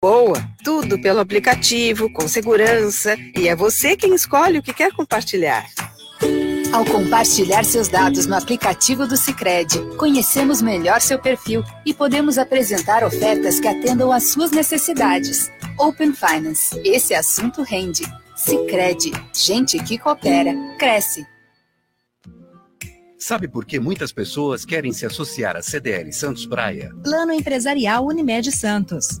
Boa, tudo pelo aplicativo, com segurança, e é você quem escolhe o que quer compartilhar. Ao compartilhar seus dados no aplicativo do Sicredi, conhecemos melhor seu perfil e podemos apresentar ofertas que atendam às suas necessidades. Open Finance, esse assunto rende. Sicredi, gente que coopera, cresce. Sabe por que muitas pessoas querem se associar à CDL Santos Praia? Plano Empresarial Unimed Santos.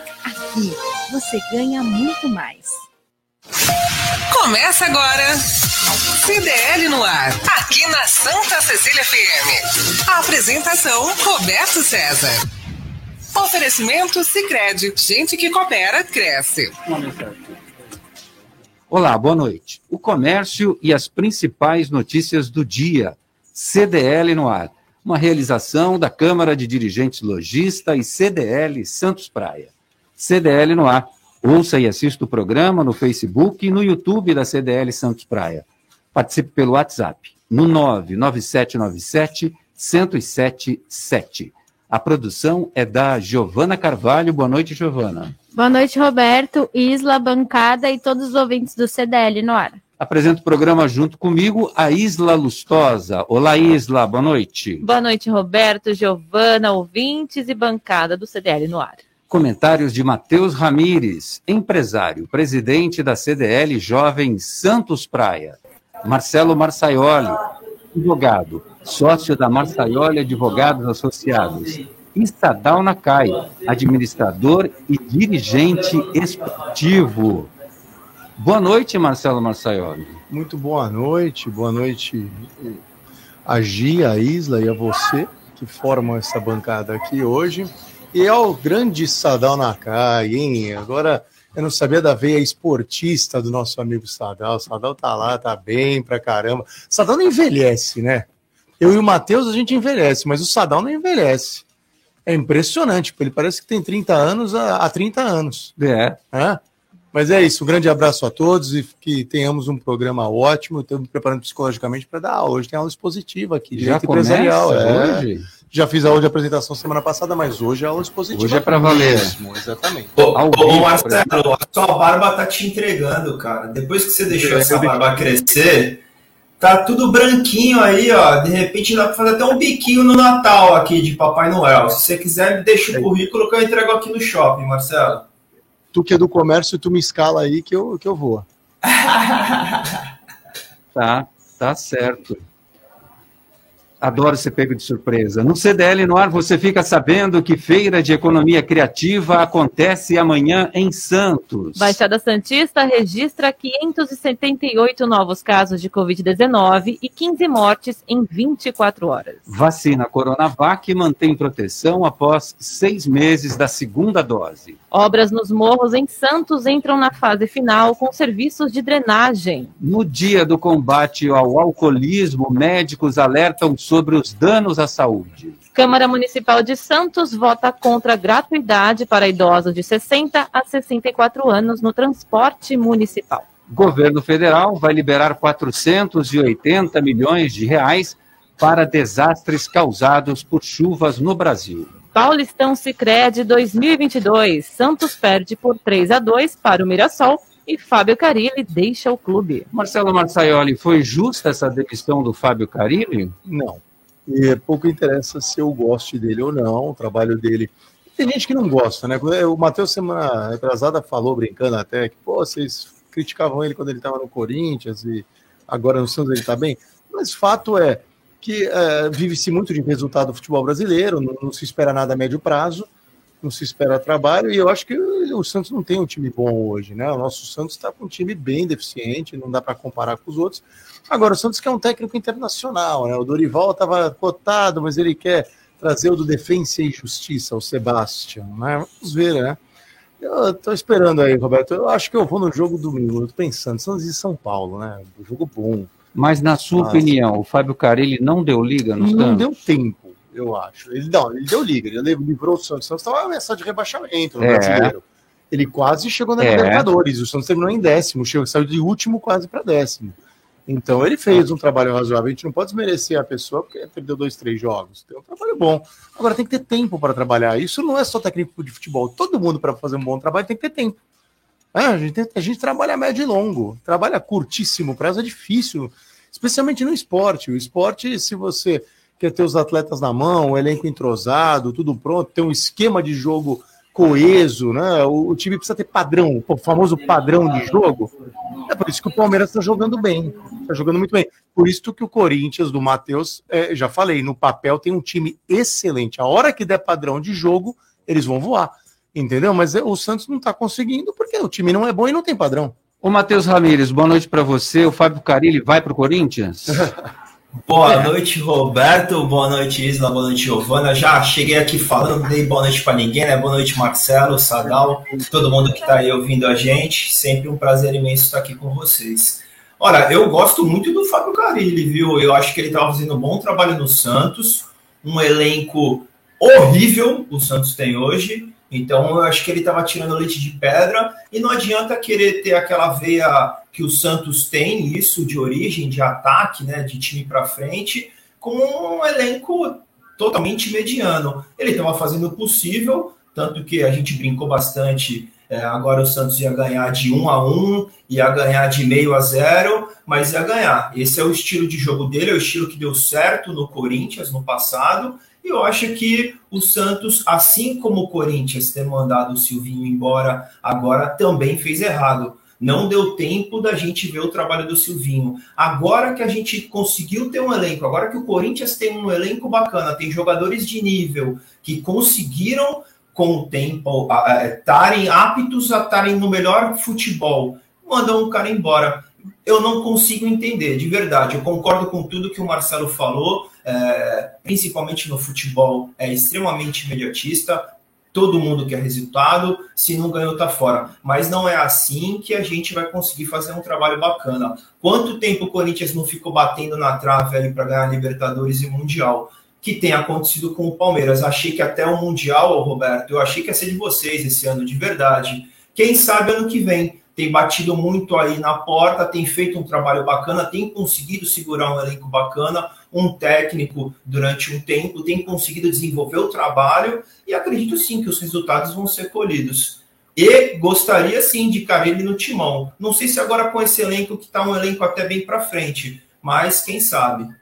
Aqui você ganha muito mais. Começa agora. CDL no ar, aqui na Santa Cecília FM. A apresentação Roberto César. Oferecimento Sicredi, gente que coopera cresce. Olá, boa noite. O comércio e as principais notícias do dia. CDL no ar. Uma realização da Câmara de Dirigentes Logista e CDL Santos Praia. CDL no ar Ouça e assista o programa no Facebook e no YouTube da CDL Santos Praia. Participe pelo WhatsApp no 99797 1077. A produção é da Giovana Carvalho. Boa noite, Giovana. Boa noite, Roberto, Isla, bancada e todos os ouvintes do CDL no ar. Apresento o programa junto comigo, a Isla Lustosa. Olá, Isla, boa noite. Boa noite, Roberto, Giovana, ouvintes e bancada do CDL no ar. Comentários de Matheus Ramires, empresário, presidente da CDL Jovem Santos Praia. Marcelo Marçaioli, advogado, sócio da Marçaioli Advogados Associados. E Sadal Nakai, administrador e dirigente esportivo. Boa noite, Marcelo Marçaioli. Muito boa noite, boa noite a Gia, a Isla e a você que formam essa bancada aqui hoje. E é o grande Sadal Nakai, hein? Agora eu não sabia da veia esportista do nosso amigo Sadal. Sadal tá lá, tá bem pra caramba. Sadal não envelhece, né? Eu e o Matheus a gente envelhece, mas o Sadal não envelhece. É impressionante, ele parece que tem 30 anos há 30 anos. É. é. Mas é isso, um grande abraço a todos e que tenhamos um programa ótimo. Me preparando psicologicamente para dar aula. Hoje tem aula expositiva aqui, Já empresarial. É. Hoje? Já fiz a aula de apresentação semana passada, mas hoje é aula expositiva. Hoje é para valer. Mesmo, exatamente. Ô, ô Marcelo, a sua barba tá te entregando, cara. Depois que você deixou essa barba crescer, tá tudo branquinho aí, ó. De repente dá para fazer até um biquinho no Natal aqui de Papai Noel. Se você quiser, deixa o é. currículo que eu entrego aqui no shopping, Marcelo. Tu que é do comércio, tu me escala aí que eu, que eu vou. tá, tá certo. Adoro ser pego de surpresa. No CDL no ar você fica sabendo que Feira de Economia Criativa acontece amanhã em Santos. Baixada Santista registra 578 novos casos de Covid-19 e 15 mortes em 24 horas. Vacina Coronavac mantém proteção após seis meses da segunda dose. Obras nos morros em Santos entram na fase final com serviços de drenagem. No dia do combate ao alcoolismo, médicos alertam sobre os danos à saúde. Câmara Municipal de Santos vota contra a gratuidade para idosos de 60 a 64 anos no transporte municipal. Governo federal vai liberar 480 milhões de reais para desastres causados por chuvas no Brasil. Paulistão Sicredi 2022. Santos perde por 3 a 2 para o Mirassol e Fábio Carilli deixa o clube. Marcelo Marçaioli, foi justa essa demissão do Fábio Carilli? Não. E pouco interessa se eu gosto dele ou não, o trabalho dele. Tem gente que não gosta, né? O Matheus, semana atrasada, falou, brincando até, que pô, vocês criticavam ele quando ele estava no Corinthians e agora no Santos ele está bem. Mas fato é que é, vive-se muito de resultado do futebol brasileiro, não, não se espera nada a médio prazo não se espera trabalho, e eu acho que o Santos não tem um time bom hoje, né? O nosso Santos está com um time bem deficiente, não dá para comparar com os outros. Agora, o Santos quer um técnico internacional, né? O Dorival estava cotado, mas ele quer trazer o do Defensa e Justiça, o Sebastião, né? Vamos ver, né? Eu tô esperando aí, Roberto. Eu acho que eu vou no jogo domingo. Eu tô pensando, Santos e São Paulo, né? Um jogo bom. Mas, na sua Mas- opinião, o Fábio Carilli não deu liga no Não deu tempo, eu acho. Ele, não, ele deu liga, ele livrou o Santos. O Santos estava ameaçado de rebaixamento no É. brasileiro. Ele quase chegou na É. Libertadores. O Santos terminou em décimo, chegou, saiu de último quase para décimo. Então ele fez um trabalho razoável. A gente não pode desmerecer a pessoa porque perdeu dois, três jogos. Tem um trabalho bom. Agora tem que ter tempo para trabalhar. Isso não é só técnico de futebol. Todo mundo, para fazer um bom trabalho, tem que ter tempo. É, a, gente, a gente trabalha médio e longo. Trabalha curtíssimo prazo é difícil, especialmente no esporte. O esporte, se você quer ter os atletas na mão, o elenco entrosado, tudo pronto, ter um esquema de jogo coeso, né? O, o time precisa ter padrão, o famoso padrão de jogo. É por isso que o Palmeiras está jogando bem, está jogando muito bem. Por isso que o Corinthians do Matheus, é, já falei, no papel tem um time excelente. A hora que der padrão de jogo, eles vão voar. Entendeu? Mas é, o Santos não está conseguindo porque o time não é bom e não tem padrão. Ô, Matheus Ramires, boa noite para você. O Fábio Carilli vai para o Corinthians? Boa noite, Roberto. Boa noite, Isla. Boa noite, Giovana. Já cheguei aqui falando, não dei boa noite para ninguém, né? Boa noite, Marcelo, Sadal, todo mundo que está aí ouvindo a gente. Sempre um prazer imenso estar aqui com vocês. Olha, eu gosto muito do Fábio Carilli, viu? Eu acho que ele estava fazendo um bom trabalho no Santos, um elenco horrível o Santos tem hoje. Então eu acho que ele estava tirando leite de pedra e não adianta querer ter aquela veia que o Santos tem, isso de origem, de ataque, né, de time para frente, com um elenco totalmente mediano. Ele estava fazendo o possível, tanto que a gente brincou bastante. é, agora o Santos ia ganhar de 1 a 1, ia ganhar de meio a zero, mas ia ganhar. Esse é o estilo de jogo dele, é o estilo que deu certo no Corinthians no passado. E eu acho que o Santos, assim como o Corinthians ter mandado o Silvinho embora, agora também fez errado. Não deu tempo da gente ver o trabalho do Silvinho. Agora que a gente conseguiu ter um elenco, agora que o Corinthians tem um elenco bacana, tem jogadores de nível que conseguiram, com o tempo, estarem aptos a estarem no melhor futebol, mandam o cara embora. Eu não consigo entender, de verdade. Eu concordo com tudo que o Marcelo falou, é, principalmente no futebol, é extremamente imediatista. Todo mundo quer resultado, se não ganhou, tá fora. Mas não é assim que a gente vai conseguir fazer um trabalho bacana. Quanto tempo o Corinthians não ficou batendo na trave ali para ganhar Libertadores e Mundial? Que tem acontecido com o Palmeiras. Achei que até o Mundial, Roberto, eu achei que ia ser de vocês esse ano, de verdade. Quem sabe ano que vem tem batido muito aí na porta, tem feito um trabalho bacana, tem conseguido segurar um elenco bacana, um técnico durante um tempo, tem conseguido desenvolver o trabalho e acredito sim que os resultados vão ser colhidos. E gostaria sim de Carilli no timão. Não sei se agora com esse elenco que está um elenco até bem para frente, mas quem sabe.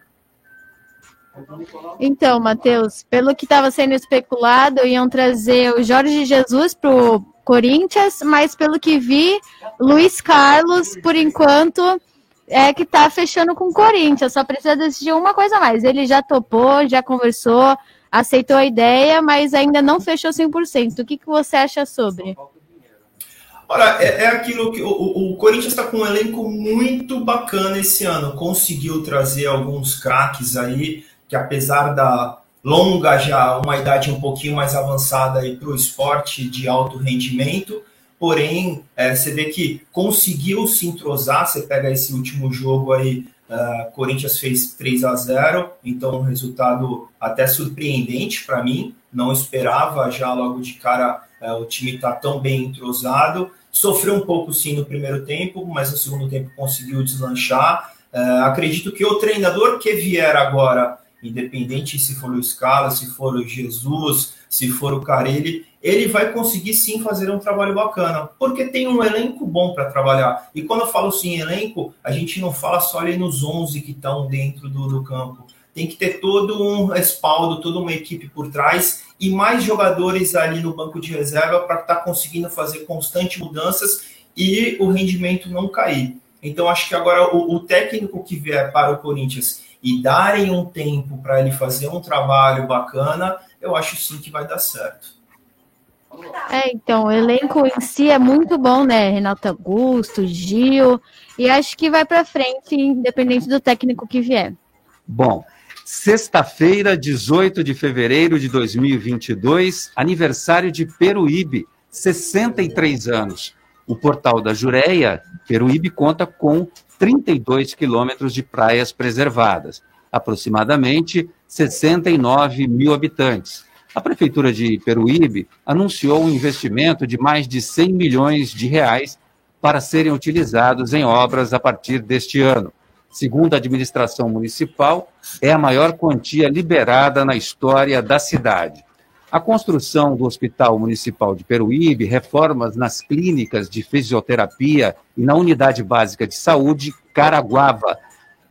Então, Matheus, pelo que estava sendo especulado, iam trazer o Jorge Jesus pro Corinthians, mas pelo que vi, Luiz Carlos, por enquanto, é que tá fechando com o Corinthians. Só precisa decidir uma coisa a mais. Ele já topou, já conversou, aceitou a ideia, mas ainda não fechou 100%. O que, que você acha sobre? Olha, é, é aquilo que o, o Corinthians está com um elenco muito bacana esse ano. Conseguiu trazer alguns craques aí, que apesar da longa já, uma idade um pouquinho mais avançada para o esporte de alto rendimento, porém é, você vê que conseguiu se entrosar. Você pega esse último jogo aí, uh, Corinthians fez 3 a 0 então um resultado até surpreendente para mim. Não esperava já logo de cara uh, o time estar tá tão bem entrosado. Sofreu um pouco sim no primeiro tempo, mas no segundo tempo conseguiu deslanchar. Uh, acredito que o treinador que vier agora independente se for o Scala, se for o Jesus, se for o Carelli, ele vai conseguir sim fazer um trabalho bacana, porque tem um elenco bom para trabalhar. E quando eu falo sim elenco, a gente não fala só ali nos 11 que estão dentro do, do campo. Tem que ter todo um respaldo, toda uma equipe por trás e mais jogadores ali no banco de reserva para estar tá conseguindo fazer constantes mudanças e o rendimento não cair. Então, acho que agora o, o técnico que vier para o Corinthians e darem um tempo para ele fazer um trabalho bacana, eu acho sim que vai dar certo. É, então, o elenco em si é muito bom, né? Renato Augusto, Gil, e acho que vai para frente, independente do técnico que vier. Bom, sexta-feira, 18 de fevereiro de 2022, aniversário de Peruíbe. 63 anos. O portal da Jureia, Peruíbe, conta com 32 quilômetros de praias preservadas, aproximadamente 69 mil habitantes. A Prefeitura de Peruíbe anunciou um investimento de mais de 100 milhões de reais para serem utilizados em obras a partir deste ano. Segundo a administração municipal, é a maior quantia liberada na história da cidade. A construção do Hospital Municipal de Peruíbe, reformas nas clínicas de fisioterapia e na Unidade Básica de Saúde, Caraguava,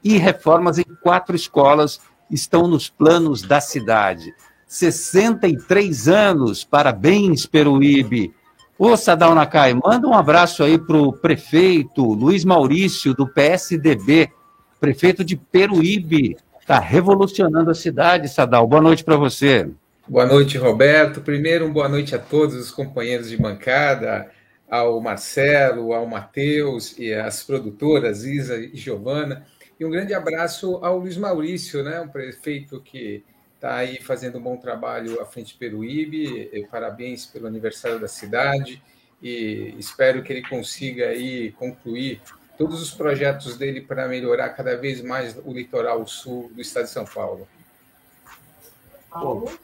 e reformas em quatro escolas estão nos planos da cidade. 63 anos, parabéns, Peruíbe. Ô, Sadal Nakai, manda um abraço aí para o prefeito Luiz Maurício, do PSDB, prefeito de Peruíbe. Está revolucionando a cidade, Sadal. Boa noite para você. Boa noite, Roberto. Primeiro, uma boa noite a todos os companheiros de bancada, ao Marcelo, ao Matheus e às produtoras Isa e Giovana. E um grande abraço ao Luiz Maurício, né, um prefeito que está aí fazendo um bom trabalho à frente de Peruíbe. Parabéns pelo aniversário da cidade e espero que ele consiga aí concluir todos os projetos dele para melhorar cada vez mais o litoral sul do estado de São Paulo. Paulo?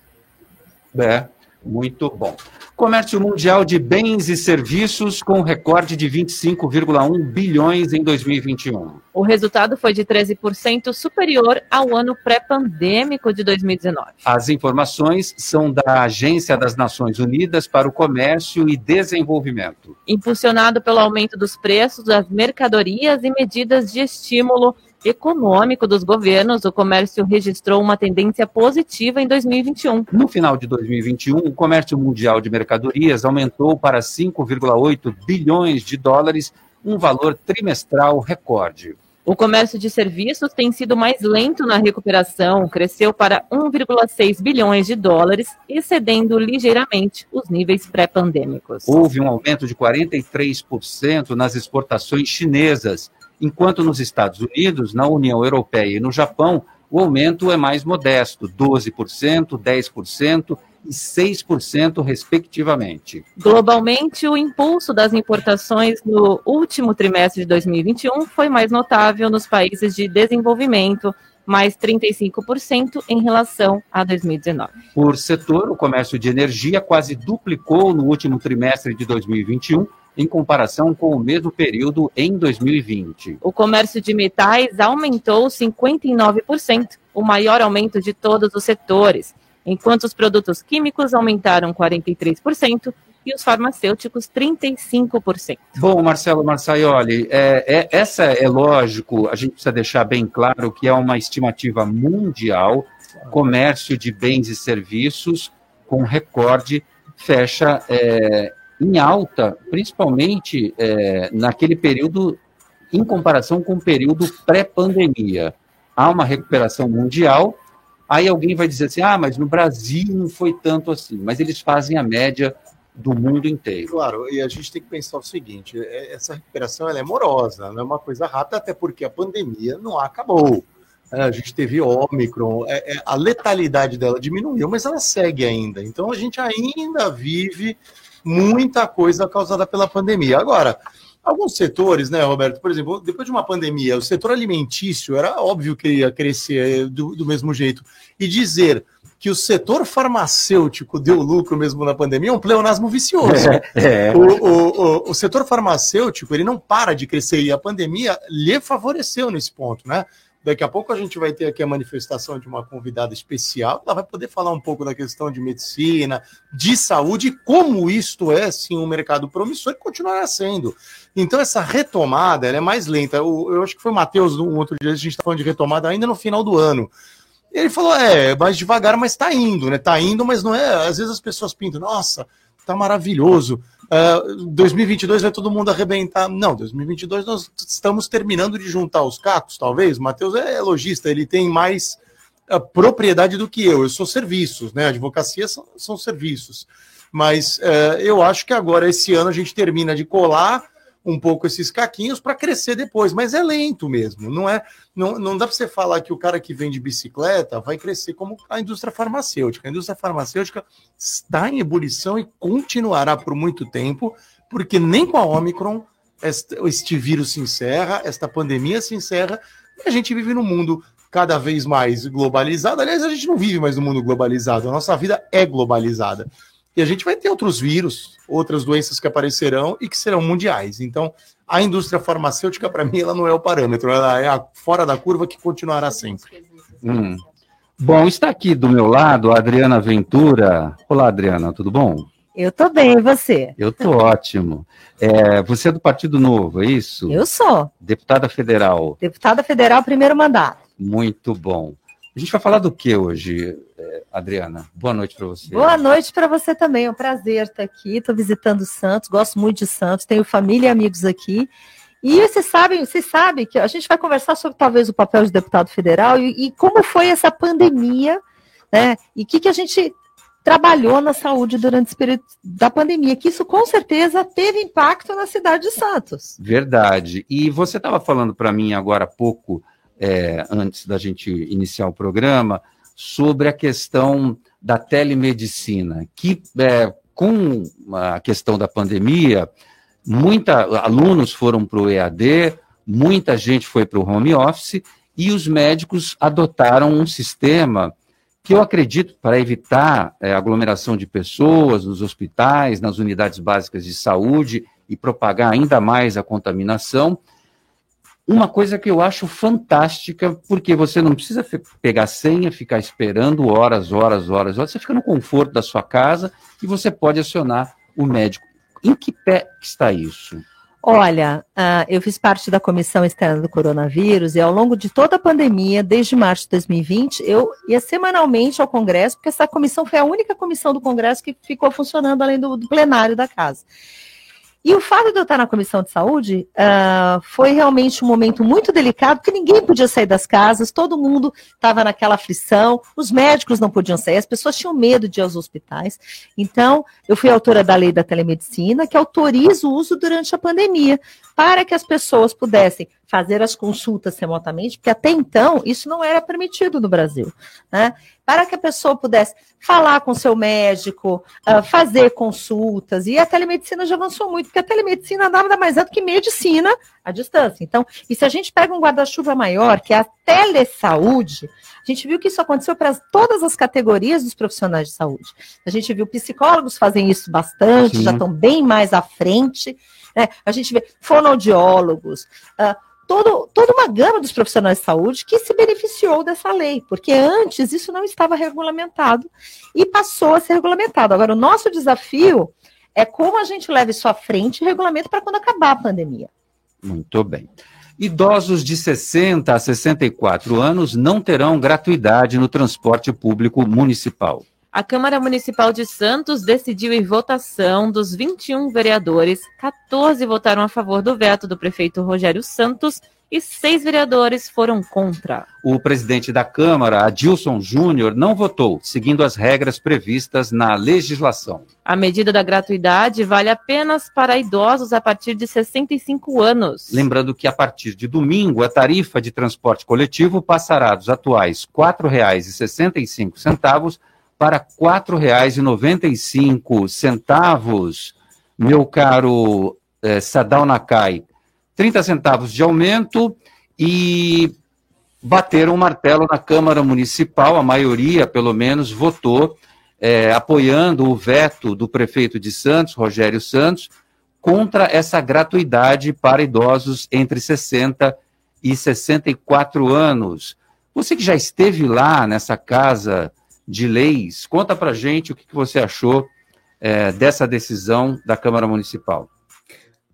É, muito bom. Comércio mundial de bens e serviços com recorde de 25,1 bilhões em 2021. O resultado foi de 13% superior ao ano pré-pandêmico de 2019. As informações são da Agência das Nações Unidas para o Comércio e Desenvolvimento. Impulsionado pelo aumento dos preços das mercadorias e medidas de estímulo econômico dos governos, o comércio registrou uma tendência positiva em 2021. No final de 2021, o comércio mundial de mercadorias aumentou para 5,8 bilhões de dólares, um valor trimestral recorde. O comércio de serviços tem sido mais lento na recuperação, cresceu para 1,6 bilhões de dólares, excedendo ligeiramente os níveis pré-pandêmicos. Houve um aumento de 43% nas exportações chinesas, enquanto nos Estados Unidos, na União Europeia e no Japão, o aumento é mais modesto, 12%, 10% e 6%, respectivamente. Globalmente, o impulso das importações no último trimestre de 2021 foi mais notável nos países de desenvolvimento, mais 35% em relação a 2019. Por setor, o comércio de energia quase duplicou no último trimestre de 2021 em comparação com o mesmo período em 2020. O comércio de metais aumentou 59%, o maior aumento de todos os setores, enquanto os produtos químicos aumentaram 43% e os farmacêuticos 35%. Bom, Marcelo Marçaioli, é, é, essa é lógico, a gente precisa deixar bem claro que é uma estimativa mundial, comércio de bens e serviços com recorde fecha é, em alta, principalmente é, naquele período, em comparação com o período pré-pandemia. Há uma recuperação mundial, aí alguém vai dizer assim: ah, mas no Brasil não foi tanto assim, mas eles fazem a média do mundo inteiro. Claro, e a gente tem que pensar o seguinte: é, essa recuperação ela é morosa, não é uma coisa rápida, até porque a pandemia não acabou. É, a gente teve Ômicron, é, a letalidade dela diminuiu, mas ela segue ainda. Então a gente ainda vive muita coisa causada pela pandemia. Agora, alguns setores, né, Roberto? Por exemplo, depois de uma pandemia, o setor alimentício era óbvio que ia crescer do, do mesmo jeito. E dizer que o setor farmacêutico deu lucro mesmo na pandemia é um pleonasmo vicioso. É, é. O, o, o, o, setor farmacêutico ele não para de crescer e a pandemia lhe favoreceu nesse ponto, né? Daqui a pouco a gente vai ter aqui a manifestação de uma convidada especial. Ela vai poder falar um pouco da questão de medicina, de saúde, como isto é, sim, um mercado promissor e continuará sendo. Então, essa retomada é mais lenta. Eu, eu, acho que foi o Matheus, um outro dia, a gente está falando de retomada ainda no final do ano. Ele falou: é, mais devagar, mas está indo, né? Está indo, mas não é. Às vezes as pessoas pintam, nossa, tá maravilhoso. Uh, ah, 2022 vai todo mundo arrebentar. Não, 2022 nós estamos terminando de juntar os cacos, talvez. Matheus é lojista, ele tem mais uh, propriedade do que eu. Eu sou serviços, né? Advocacia são, são serviços. Mas uh, eu acho que agora, esse ano, a gente termina de colar um pouco esses caquinhos para crescer depois, mas é lento mesmo. Não é, não, não dá para você falar que o cara que vende bicicleta vai crescer como a indústria farmacêutica. A indústria farmacêutica está em ebulição e continuará por muito tempo, porque nem com a Omicron este, vírus se encerra, esta pandemia se encerra, e a gente vive num mundo cada vez mais globalizado. Aliás, a gente não vive mais no mundo globalizado, a nossa vida é globalizada. E a gente vai ter outros vírus, outras doenças que aparecerão e que serão mundiais. Então, a indústria farmacêutica, para mim, ela não é o parâmetro, ela é a fora da curva que continuará sempre. Hum. Bom, está aqui do meu lado a Adriana Ventura. Olá, Adriana, tudo bom? Eu tô bem, e você? Eu tô ótimo. É, você é do Partido Novo, é isso? Eu sou. Deputada federal. Deputada federal, primeiro mandato. Muito bom. A gente vai falar do que hoje, é, Adriana? Boa noite para você. Boa noite para você também. É um prazer estar aqui. Estou visitando Santos, gosto muito de Santos, tenho família e amigos aqui. E vocês sabem, vocês sabem que a gente vai conversar sobre talvez o papel de deputado federal e, e como foi essa pandemia, né? E o que, que a gente trabalhou na saúde durante esse período da pandemia, que isso com certeza teve impacto na cidade de Santos. Verdade. E você estava falando para mim agora há pouco é, antes da gente iniciar o programa, sobre a questão da telemedicina, que é, com a questão da pandemia, muita, alunos foram para o EAD, muita gente foi para o home office, e os médicos adotaram um sistema que eu acredito, para evitar é, aglomeração de pessoas nos hospitais, nas unidades básicas de saúde e propagar ainda mais a contaminação, uma coisa que eu acho fantástica, porque você não precisa pegar senha, ficar esperando horas, horas, horas, horas. Você fica no conforto da sua casa e você pode acionar o médico. Em que pé está isso? Olha, uh, eu fiz parte da comissão externa do coronavírus e ao longo de toda a pandemia, desde março de 2020, eu ia semanalmente ao Congresso, porque essa comissão foi a única comissão do Congresso que ficou funcionando além do, do plenário da casa. E o fato de eu estar na comissão de saúde uh, foi realmente um momento muito delicado, porque ninguém podia sair das casas, todo mundo estava naquela aflição, os médicos não podiam sair, as pessoas tinham medo de ir aos hospitais. Então, eu fui autora da lei da telemedicina, que autoriza o uso durante a pandemia, para que as pessoas pudessem fazer as consultas remotamente, porque até então isso não era permitido no Brasil. Né? Para que a pessoa pudesse falar com seu médico, uh, fazer consultas, e a telemedicina já avançou muito, porque a telemedicina nada mais é do que medicina à distância. Então, e se a gente pega um guarda-chuva maior, que é a telesaúde, a gente viu que isso aconteceu para todas as categorias dos profissionais de saúde. A gente viu psicólogos fazem isso bastante, Sim. já estão bem mais à frente. Né? A gente vê fonoaudiólogos, uh, todo, toda uma gama dos profissionais de saúde que se beneficiou dessa lei, porque antes isso não estava regulamentado e passou a ser regulamentado. Agora, o nosso desafio é como a gente leva isso à frente e regulamento para quando acabar a pandemia. Muito bem. Idosos de 60 a 64 anos não terão gratuidade no transporte público municipal. A Câmara Municipal de Santos decidiu em votação dos 21 vereadores, 14 votaram a favor do veto do prefeito Rogério Santos e seis vereadores foram contra. O presidente da Câmara, Adilson Júnior, não votou, seguindo as regras previstas na legislação. A medida da gratuidade vale apenas para idosos a partir de 65 anos. Lembrando que a partir de domingo, a tarifa de transporte coletivo passará dos atuais R$ 4,65 para R$ 4,95, meu caro é, Sadal Nakai. 30 centavos de aumento e bateram o martelo na Câmara Municipal, a maioria, pelo menos, votou é, apoiando o veto do prefeito de Santos, Rogério Santos, contra essa gratuidade para idosos entre 60 e 64 anos. Você que já esteve lá nessa casa de leis. Conta para gente o que, que você achou é, dessa decisão da Câmara Municipal.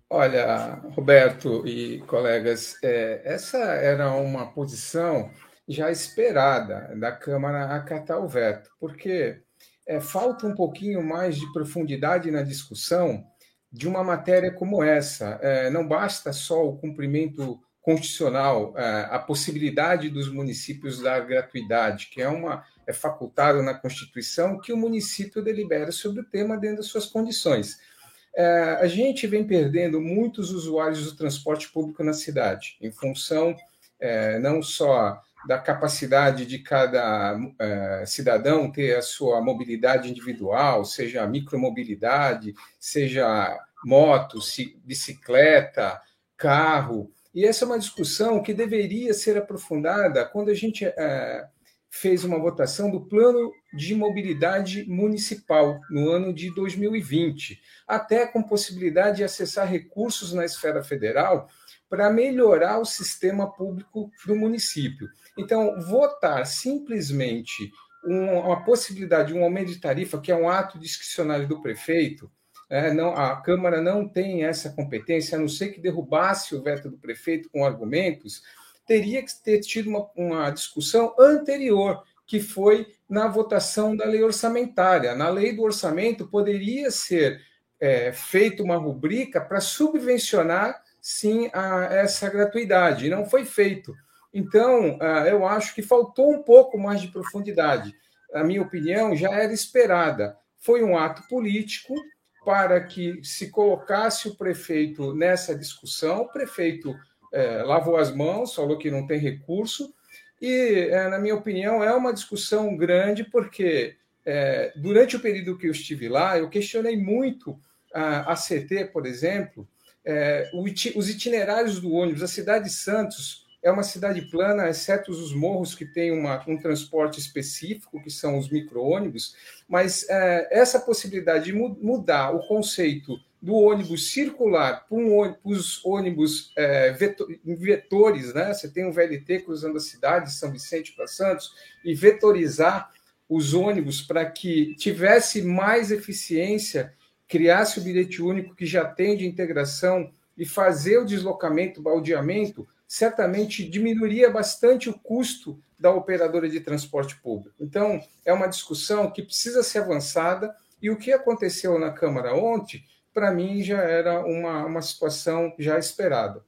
Olha, Roberto e colegas, é, essa era uma posição já esperada da Câmara acatar o veto, porque é, falta um pouquinho mais de profundidade na discussão de uma matéria como essa. É, não basta só o cumprimento constitucional, é, a possibilidade dos municípios dar gratuidade, que é uma é facultado na Constituição que o município delibera sobre o tema dentro das suas condições. é, a gente vem perdendo muitos usuários do transporte público na cidade, em função é, não só da capacidade de cada é, cidadão ter a sua mobilidade individual, seja micromobilidade, seja moto, bicicleta, carro. E essa é uma discussão que deveria ser aprofundada quando a gente é, fez uma votação do Plano de Mobilidade Municipal no ano de 2020, até com possibilidade de acessar recursos na esfera federal para melhorar o sistema público do município. Então, votar simplesmente uma possibilidade de um aumento de tarifa, que é um ato discricionário do prefeito, é, não, a Câmara não tem essa competência, a não ser que derrubasse o veto do prefeito com argumentos, teria que ter tido uma, uma discussão anterior, que foi na votação da lei orçamentária. Na lei do orçamento poderia ser é, feita uma rubrica para subvencionar, sim, a, essa gratuidade, não foi feito. Então, uh, eu acho que faltou um pouco mais de profundidade. A minha opinião já era esperada. Foi um ato político para que se colocasse o prefeito nessa discussão. O prefeito é, lavou as mãos, falou que não tem recurso, e, é, na minha opinião, é uma discussão grande, porque é, durante o período que eu estive lá, eu questionei muito a, a CT, por exemplo, é, os itinerários do ônibus. A cidade de Santos é uma cidade plana, exceto os morros que têm uma, um transporte específico, que são os micro-ônibus, mas é, essa possibilidade de mudar o conceito do ônibus circular para um os ônibus é, vetor, vetores, né? Você tem um VLT cruzando a cidade de São Vicente para Santos e vetorizar os ônibus para que tivesse mais eficiência, criasse o bilhete único que já tem de integração e fazer o deslocamento, o baldeamento, certamente diminuiria bastante o custo da operadora de transporte público. Então, é uma discussão que precisa ser avançada e o que aconteceu na Câmara ontem para mim já era uma, uma situação já esperada.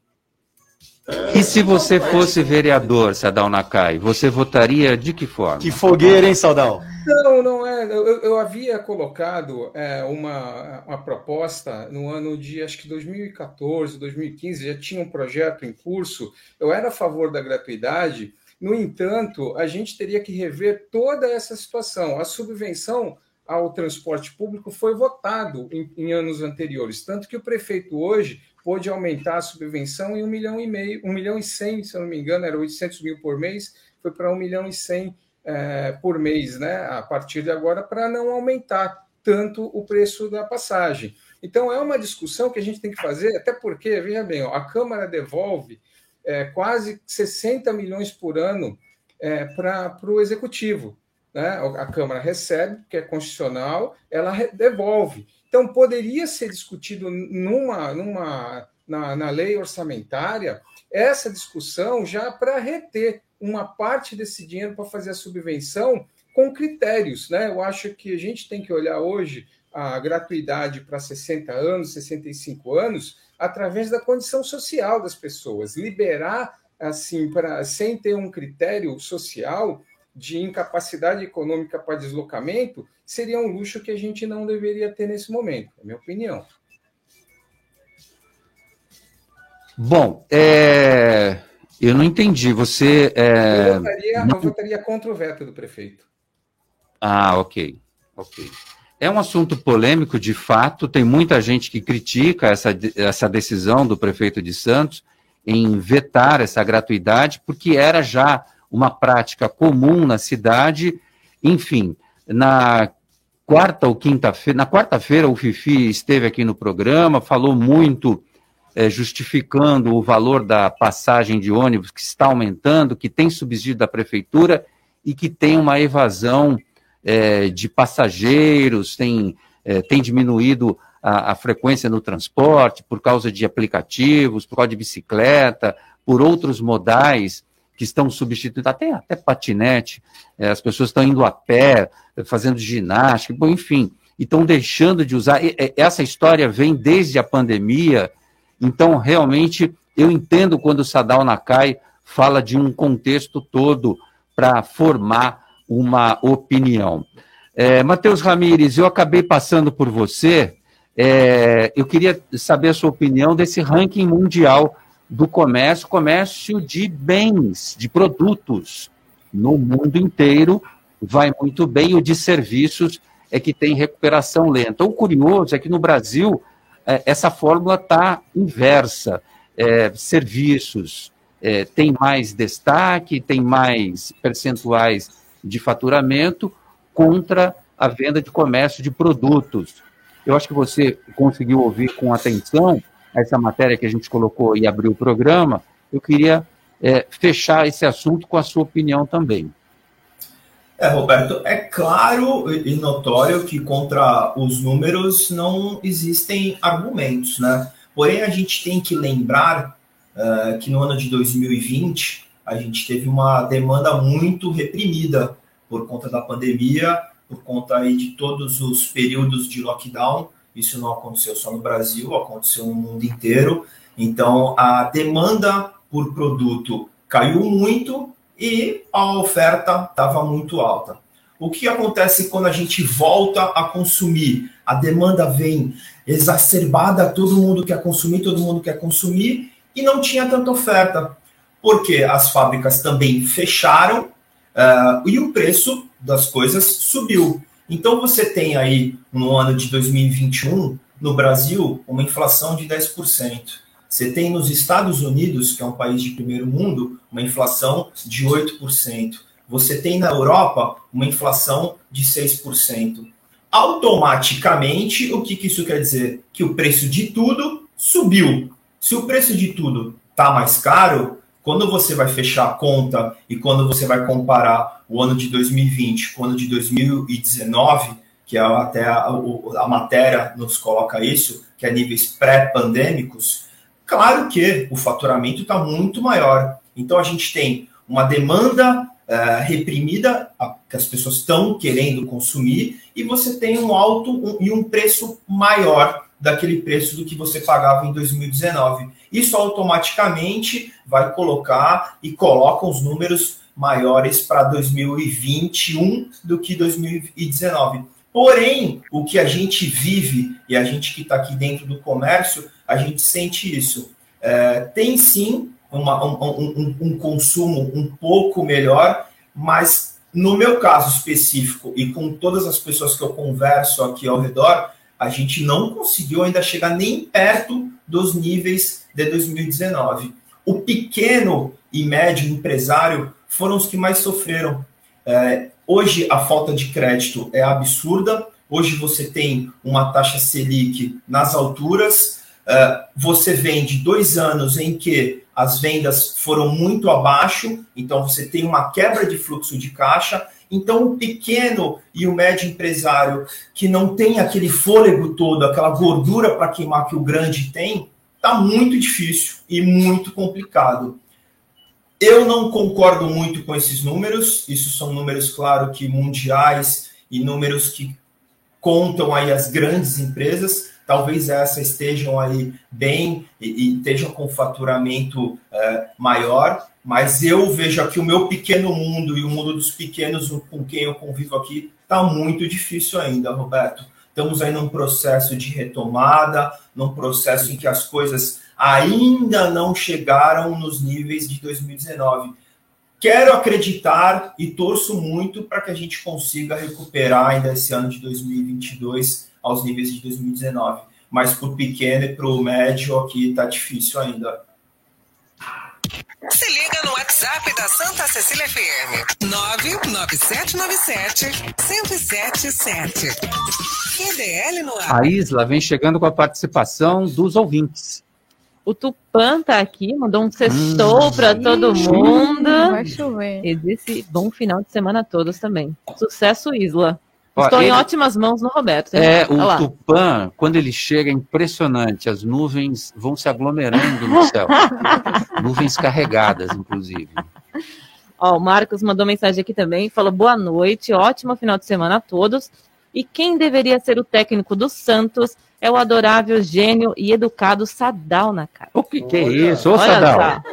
E se você fosse vereador, Sadal Nakai, você votaria de que forma? Que fogueira, hein, Sadal? Não, não é. Eu, eu havia colocado é, uma, uma proposta no ano de, acho que 2014, 2015, já tinha um projeto em curso. Eu era a favor da gratuidade. No entanto, a gente teria que rever toda essa situação. A subvenção ao transporte público foi votado em, em, anos anteriores, tanto que o prefeito hoje pôde aumentar a subvenção em um milhão e meio, um milhão e cem, se eu não me engano, era 800 mil por mês, foi para um milhão e cem é, por mês, né? A partir de agora, para não aumentar tanto o preço da passagem. Então é uma discussão que a gente tem que fazer, até porque, veja bem, ó, a Câmara devolve é, quase 60 milhões por ano é, para o executivo né? a Câmara recebe, que é constitucional, ela devolve. Então, poderia ser discutido numa, numa, na, na lei orçamentária essa discussão já para reter uma parte desse dinheiro para fazer a subvenção com critérios. Né? Eu acho que a gente tem que olhar hoje a gratuidade para 60 anos, 65 anos, através da condição social das pessoas, liberar assim para sem ter um critério social de incapacidade econômica para deslocamento seria um luxo que a gente não deveria ter nesse momento, é minha opinião. Bom, é... eu não entendi. Você. É... Eu, votaria, eu votaria contra o veto do prefeito. Ah, ok. Ok. É um assunto polêmico, de fato. Tem muita gente que critica essa, essa decisão do prefeito de Santos em vetar essa gratuidade, porque era já uma prática comum na cidade. Enfim, na quarta ou quinta-feira, na quarta-feira o Fifi esteve aqui no programa, falou muito é, justificando o valor da passagem de ônibus que está aumentando, que tem subsídio da prefeitura e que tem uma evasão é, de passageiros, tem, é, tem diminuído a, a, frequência no transporte por causa de aplicativos, por causa de bicicleta, por outros modais que estão substituindo, até, até patinete, as pessoas estão indo a pé, fazendo ginástica, bom, enfim, e estão deixando de usar. Essa história vem desde a pandemia, então realmente eu entendo quando o Sadal Nakai fala de um contexto todo para formar uma opinião. É, Matheus Ramires, eu acabei passando por você É, eu queria saber a sua opinião desse ranking mundial do comércio, comércio de bens, de produtos no mundo inteiro vai muito bem, o de serviços é que tem recuperação lenta. O curioso é que no Brasil é, essa fórmula está inversa. É, serviços é, tem mais destaque, tem mais percentuais de faturamento contra a venda de comércio de produtos. Eu acho que você conseguiu ouvir com atenção essa matéria que a gente colocou e abriu o programa. Eu queria é, fechar esse assunto com a sua opinião também. É, Roberto, é claro e notório que contra os números não existem argumentos, né? Porém, a gente tem que lembrar uh, que no ano de 2020 a gente teve uma demanda muito reprimida por conta da pandemia, por conta aí de todos os períodos de lockdown. Isso não aconteceu só no Brasil, aconteceu no mundo inteiro. Então, a demanda por produto caiu muito e a oferta estava muito alta. O que acontece quando a gente volta a consumir? A demanda vem exacerbada, todo mundo quer consumir, todo mundo quer consumir, e não tinha tanta oferta, porque as fábricas também fecharam uh, e o preço das coisas subiu. Então você tem aí, no ano de 2021, no Brasil, uma inflação de 10%. Você tem nos Estados Unidos, que é um país de primeiro mundo, uma inflação de 8%. Você tem na Europa uma inflação de 6%. Automaticamente, o que, que isso quer dizer? Que o preço de tudo subiu. Se o preço de tudo está mais caro, quando você vai fechar a conta e quando você vai comparar o ano de 2020 com o ano de 2019, que é até a, a matéria nos coloca isso, que é níveis pré-pandêmicos, Claro que o faturamento está muito maior. Então a gente tem uma demanda uh, reprimida, que as pessoas estão querendo consumir, e você tem um alto um, e um preço maior daquele preço do que você pagava em 2019. Isso automaticamente vai colocar e coloca os números maiores para 2021 do que 2019. Porém, o que a gente vive e a gente que está aqui dentro do comércio, a gente sente isso. É, tem sim uma, um, um, um, consumo um pouco melhor, mas no meu caso específico e com todas as pessoas que eu converso aqui ao redor, a gente não conseguiu ainda chegar nem perto dos níveis de 2019. O pequeno e médio empresário foram os que mais sofreram. É, hoje a falta de crédito é absurda. Hoje você tem uma taxa Selic nas alturas. Uh, você vem de dois anos em que as vendas foram muito abaixo, então você tem uma quebra de fluxo de caixa. Então, o pequeno e o médio empresário que não tem aquele fôlego todo, aquela gordura para queimar que o grande tem, está muito difícil e muito complicado. Eu não concordo muito com esses números, isso são números, claro, que mundiais e números que contam aí as grandes empresas, talvez essas estejam aí bem e, e estejam com faturamento é, maior, mas eu vejo aqui o meu pequeno mundo e o mundo dos pequenos com quem eu convivo aqui está muito difícil ainda, Roberto. Estamos aí num processo de retomada, num processo em que as coisas ainda não chegaram nos níveis de 2019. Quero acreditar e torço muito para que a gente consiga recuperar ainda esse ano de 2022 aos níveis de 2019. Mas para o pequeno e para o médio aqui está difícil ainda. Se liga no WhatsApp da Santa Cecília FM. 99797 1077. QDL no ar. A Isla vem chegando com a participação dos ouvintes. O Tupã tá aqui, mandou um sextou hum, para todo mundo. Vai chover. E disse bom final de semana a todos também. Sucesso, Isla. Estou ele... em ótimas mãos no Roberto. É, o Tupã, quando ele chega, é impressionante. As nuvens vão se aglomerando no céu. nuvens carregadas, inclusive. Ó, o Marcos mandou mensagem aqui também, falou boa noite, ótimo final de semana a todos. E quem deveria ser o técnico do Santos é o adorável, gênio e educado Sadal na cara. O que, que é isso? Ô, Sadal.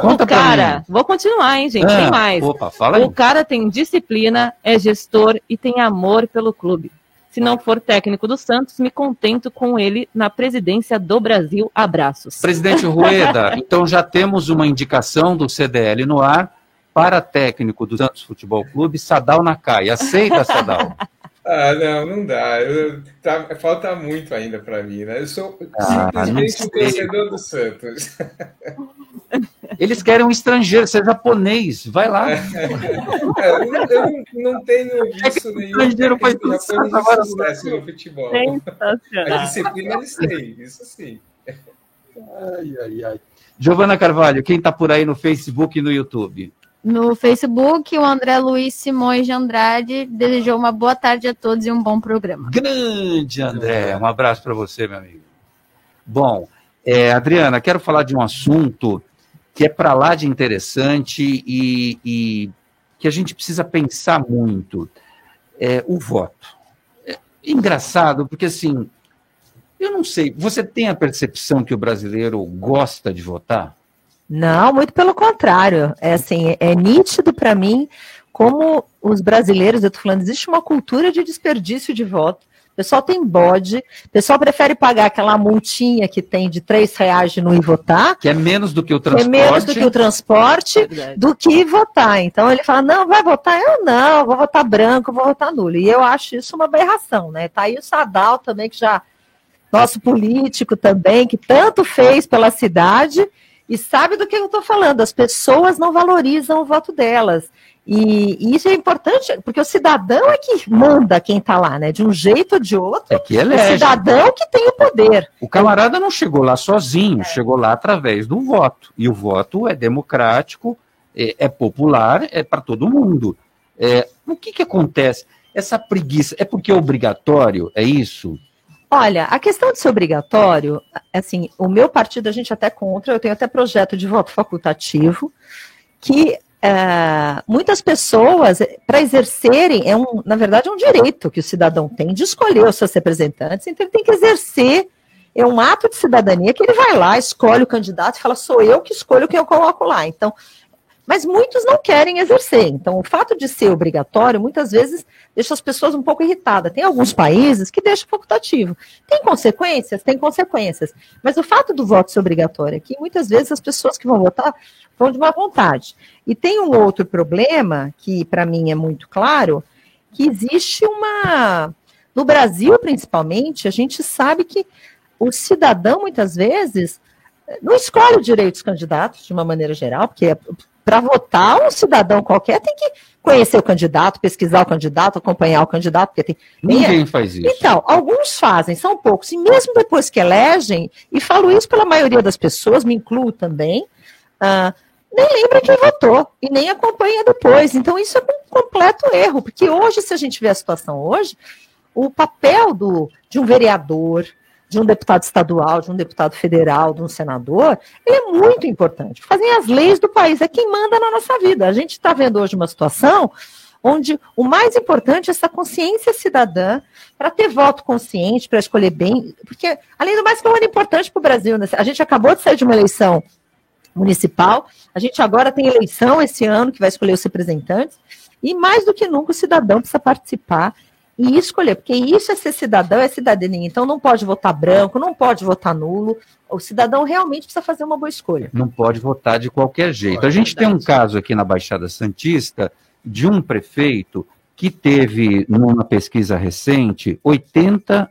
Conta o cara, vou continuar, hein, gente? Ah, tem mais. Opa, fala aí. O cara tem disciplina, é gestor e tem amor pelo clube. Se não for técnico do Santos, me contento com ele na presidência do Brasil. Abraços. Presidente Rueda, então já temos uma indicação do CDL no ar para técnico do Santos Futebol Clube, Sadal Nakai. Aceita, Sadal? Ah, não, não dá. Eu, tá, falta muito ainda para mim, né? Eu sou Ah, simplesmente um sei. torcedor do Santos. Eles querem um estrangeiro, ser japonês. Vai lá. É, eu, não, eu não- não tenho visto nenhum estrangeiro faz tudo japonês agora. sucesso no futebol. A disciplina eles têm, isso sim. Ai, ai, ai. Giovana Carvalho, quem está por aí no Facebook e no YouTube? No Facebook, o André Luiz Simões de Andrade desejou uma boa tarde a todos e um bom programa. Grande André, um abraço para você, meu amigo. Bom, é, Adriana, quero falar de um assunto que é para lá de interessante e, e que a gente precisa pensar muito. É o voto. É engraçado, porque assim, eu não sei, você tem a percepção que o brasileiro gosta de votar? Não, muito pelo contrário. É assim, é nítido para mim como os brasileiros, eu tô falando, existe uma cultura de desperdício de voto. O pessoal tem bode, o pessoal prefere pagar aquela multinha que tem de três reais de não ir votar, Que é menos do que o que é transporte. menos do que o transporte, do que votar. Então ele fala, não, vai votar? Eu não, vou votar branco, vou votar nulo. E eu acho isso uma aberração, né? Tá aí o Sadal também, que já, nosso político também, que tanto fez pela cidade e sabe do que eu estou falando. As pessoas não valorizam o voto delas. E, e isso é importante, porque o cidadão é que manda quem está lá, né? De um jeito ou de outro. É que o elege. cidadão que tem o poder. O camarada não chegou lá sozinho, chegou lá através do voto. E o voto é democrático, é, é popular, é para todo mundo. É, o que, que acontece? Essa preguiça, é porque é obrigatório? É isso? Olha, a questão de ser obrigatório, assim, o meu partido a gente até contra, eu tenho até projeto de voto facultativo, que é, muitas pessoas, para exercerem, é um, na verdade, é um direito que o cidadão tem de escolher os seus representantes, então ele tem que exercer, é um ato de cidadania que ele vai lá, escolhe o candidato e fala, sou eu que escolho quem eu coloco lá. Então, mas muitos não querem exercer. Então, o fato de ser obrigatório, muitas vezes, deixa as pessoas um pouco irritadas. Tem alguns países que deixam facultativo. Tem consequências? Tem consequências. Mas o fato do voto ser obrigatório aqui, muitas vezes as pessoas que vão votar vão de má vontade. E tem um outro problema, que para mim é muito claro, que existe uma. No Brasil, principalmente, a gente sabe que o cidadão, muitas vezes, não escolhe o direito dos candidatos, de uma maneira geral, porque para votar, um cidadão qualquer tem que conhecer o candidato, pesquisar o candidato, acompanhar o candidato, porque tem. Ninguém faz isso. Então, alguns fazem, são poucos. E mesmo depois que elegem, e falo isso pela maioria das pessoas, me incluo também, ah, nem lembra quem votou e nem acompanha depois. Então, isso é um completo erro, porque hoje, se a gente vê a situação hoje, o papel do, de um vereador, de um deputado estadual, de um deputado federal, de um senador, ele é muito importante. Fazem as leis do país, é quem manda na nossa vida. A gente está vendo hoje uma situação onde o mais importante é essa consciência cidadã para ter voto consciente, para escolher bem, porque, além do mais, é um ano importante para o Brasil. Né? A gente acabou de sair de uma eleição municipal, a gente agora tem eleição esse ano que vai escolher os representantes, e mais do que nunca o cidadão precisa participar e escolher, porque isso é ser cidadão, é cidadania. Então não pode votar branco, não pode votar nulo. O cidadão realmente precisa fazer uma boa escolha. Não pode votar de qualquer jeito. A gente tem um caso aqui na Baixada Santista de um prefeito que teve, numa pesquisa recente, 80,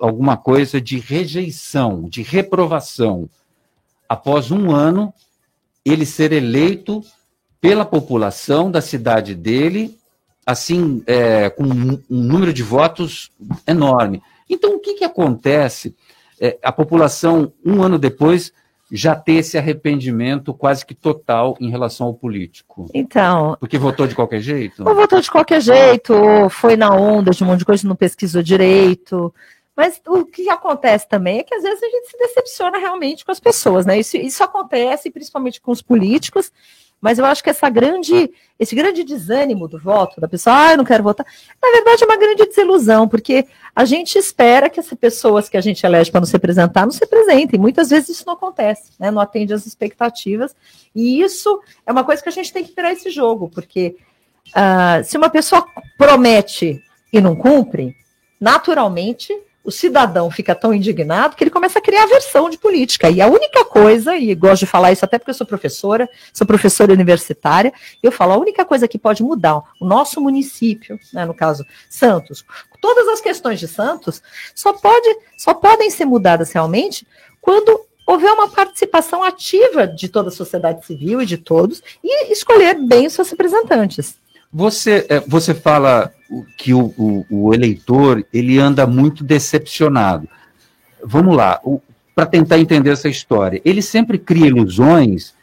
alguma coisa de rejeição, de reprovação. Após um ano, ele ser eleito pela população da cidade dele, assim, é, com um, número de votos enorme. Então, o que, que acontece? É, a população, um ano depois, já ter esse arrependimento quase que total em relação ao político. Então. Porque votou de qualquer jeito? Ou votou de qualquer jeito, ou foi na onda de um monte de coisa, não pesquisou direito. Mas o que acontece também é que às vezes a gente se decepciona realmente com as pessoas, né? Isso, isso acontece principalmente com os políticos, mas eu acho que essa grande, esse grande desânimo do voto, da pessoa, ah, eu não quero votar, na verdade é uma grande desilusão, porque a gente espera que essas pessoas que a gente elege para nos representar nos representem. Muitas vezes isso não acontece, né? não atende às expectativas. E isso é uma coisa que a gente tem que virar esse jogo, porque uh, se uma pessoa promete e não cumpre, naturalmente o cidadão fica tão indignado que ele começa a criar aversão de política. E a única coisa, e gosto de falar isso até porque eu sou professora, sou professora universitária, eu falo, a única coisa que pode mudar o nosso município, né, no caso Santos, todas as questões de Santos, só, pode, só podem ser mudadas realmente quando houver uma participação ativa de toda a sociedade civil e de todos, e escolher bem os seus representantes. Você, é, você fala que o, o, o eleitor ele anda muito decepcionado. Vamos lá, para tentar entender essa história. Ele sempre cria ilusões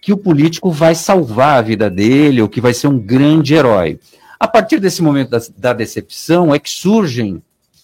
que o político vai salvar a vida dele ou que vai ser um grande herói. A partir desse momento da, da decepção é que surgem,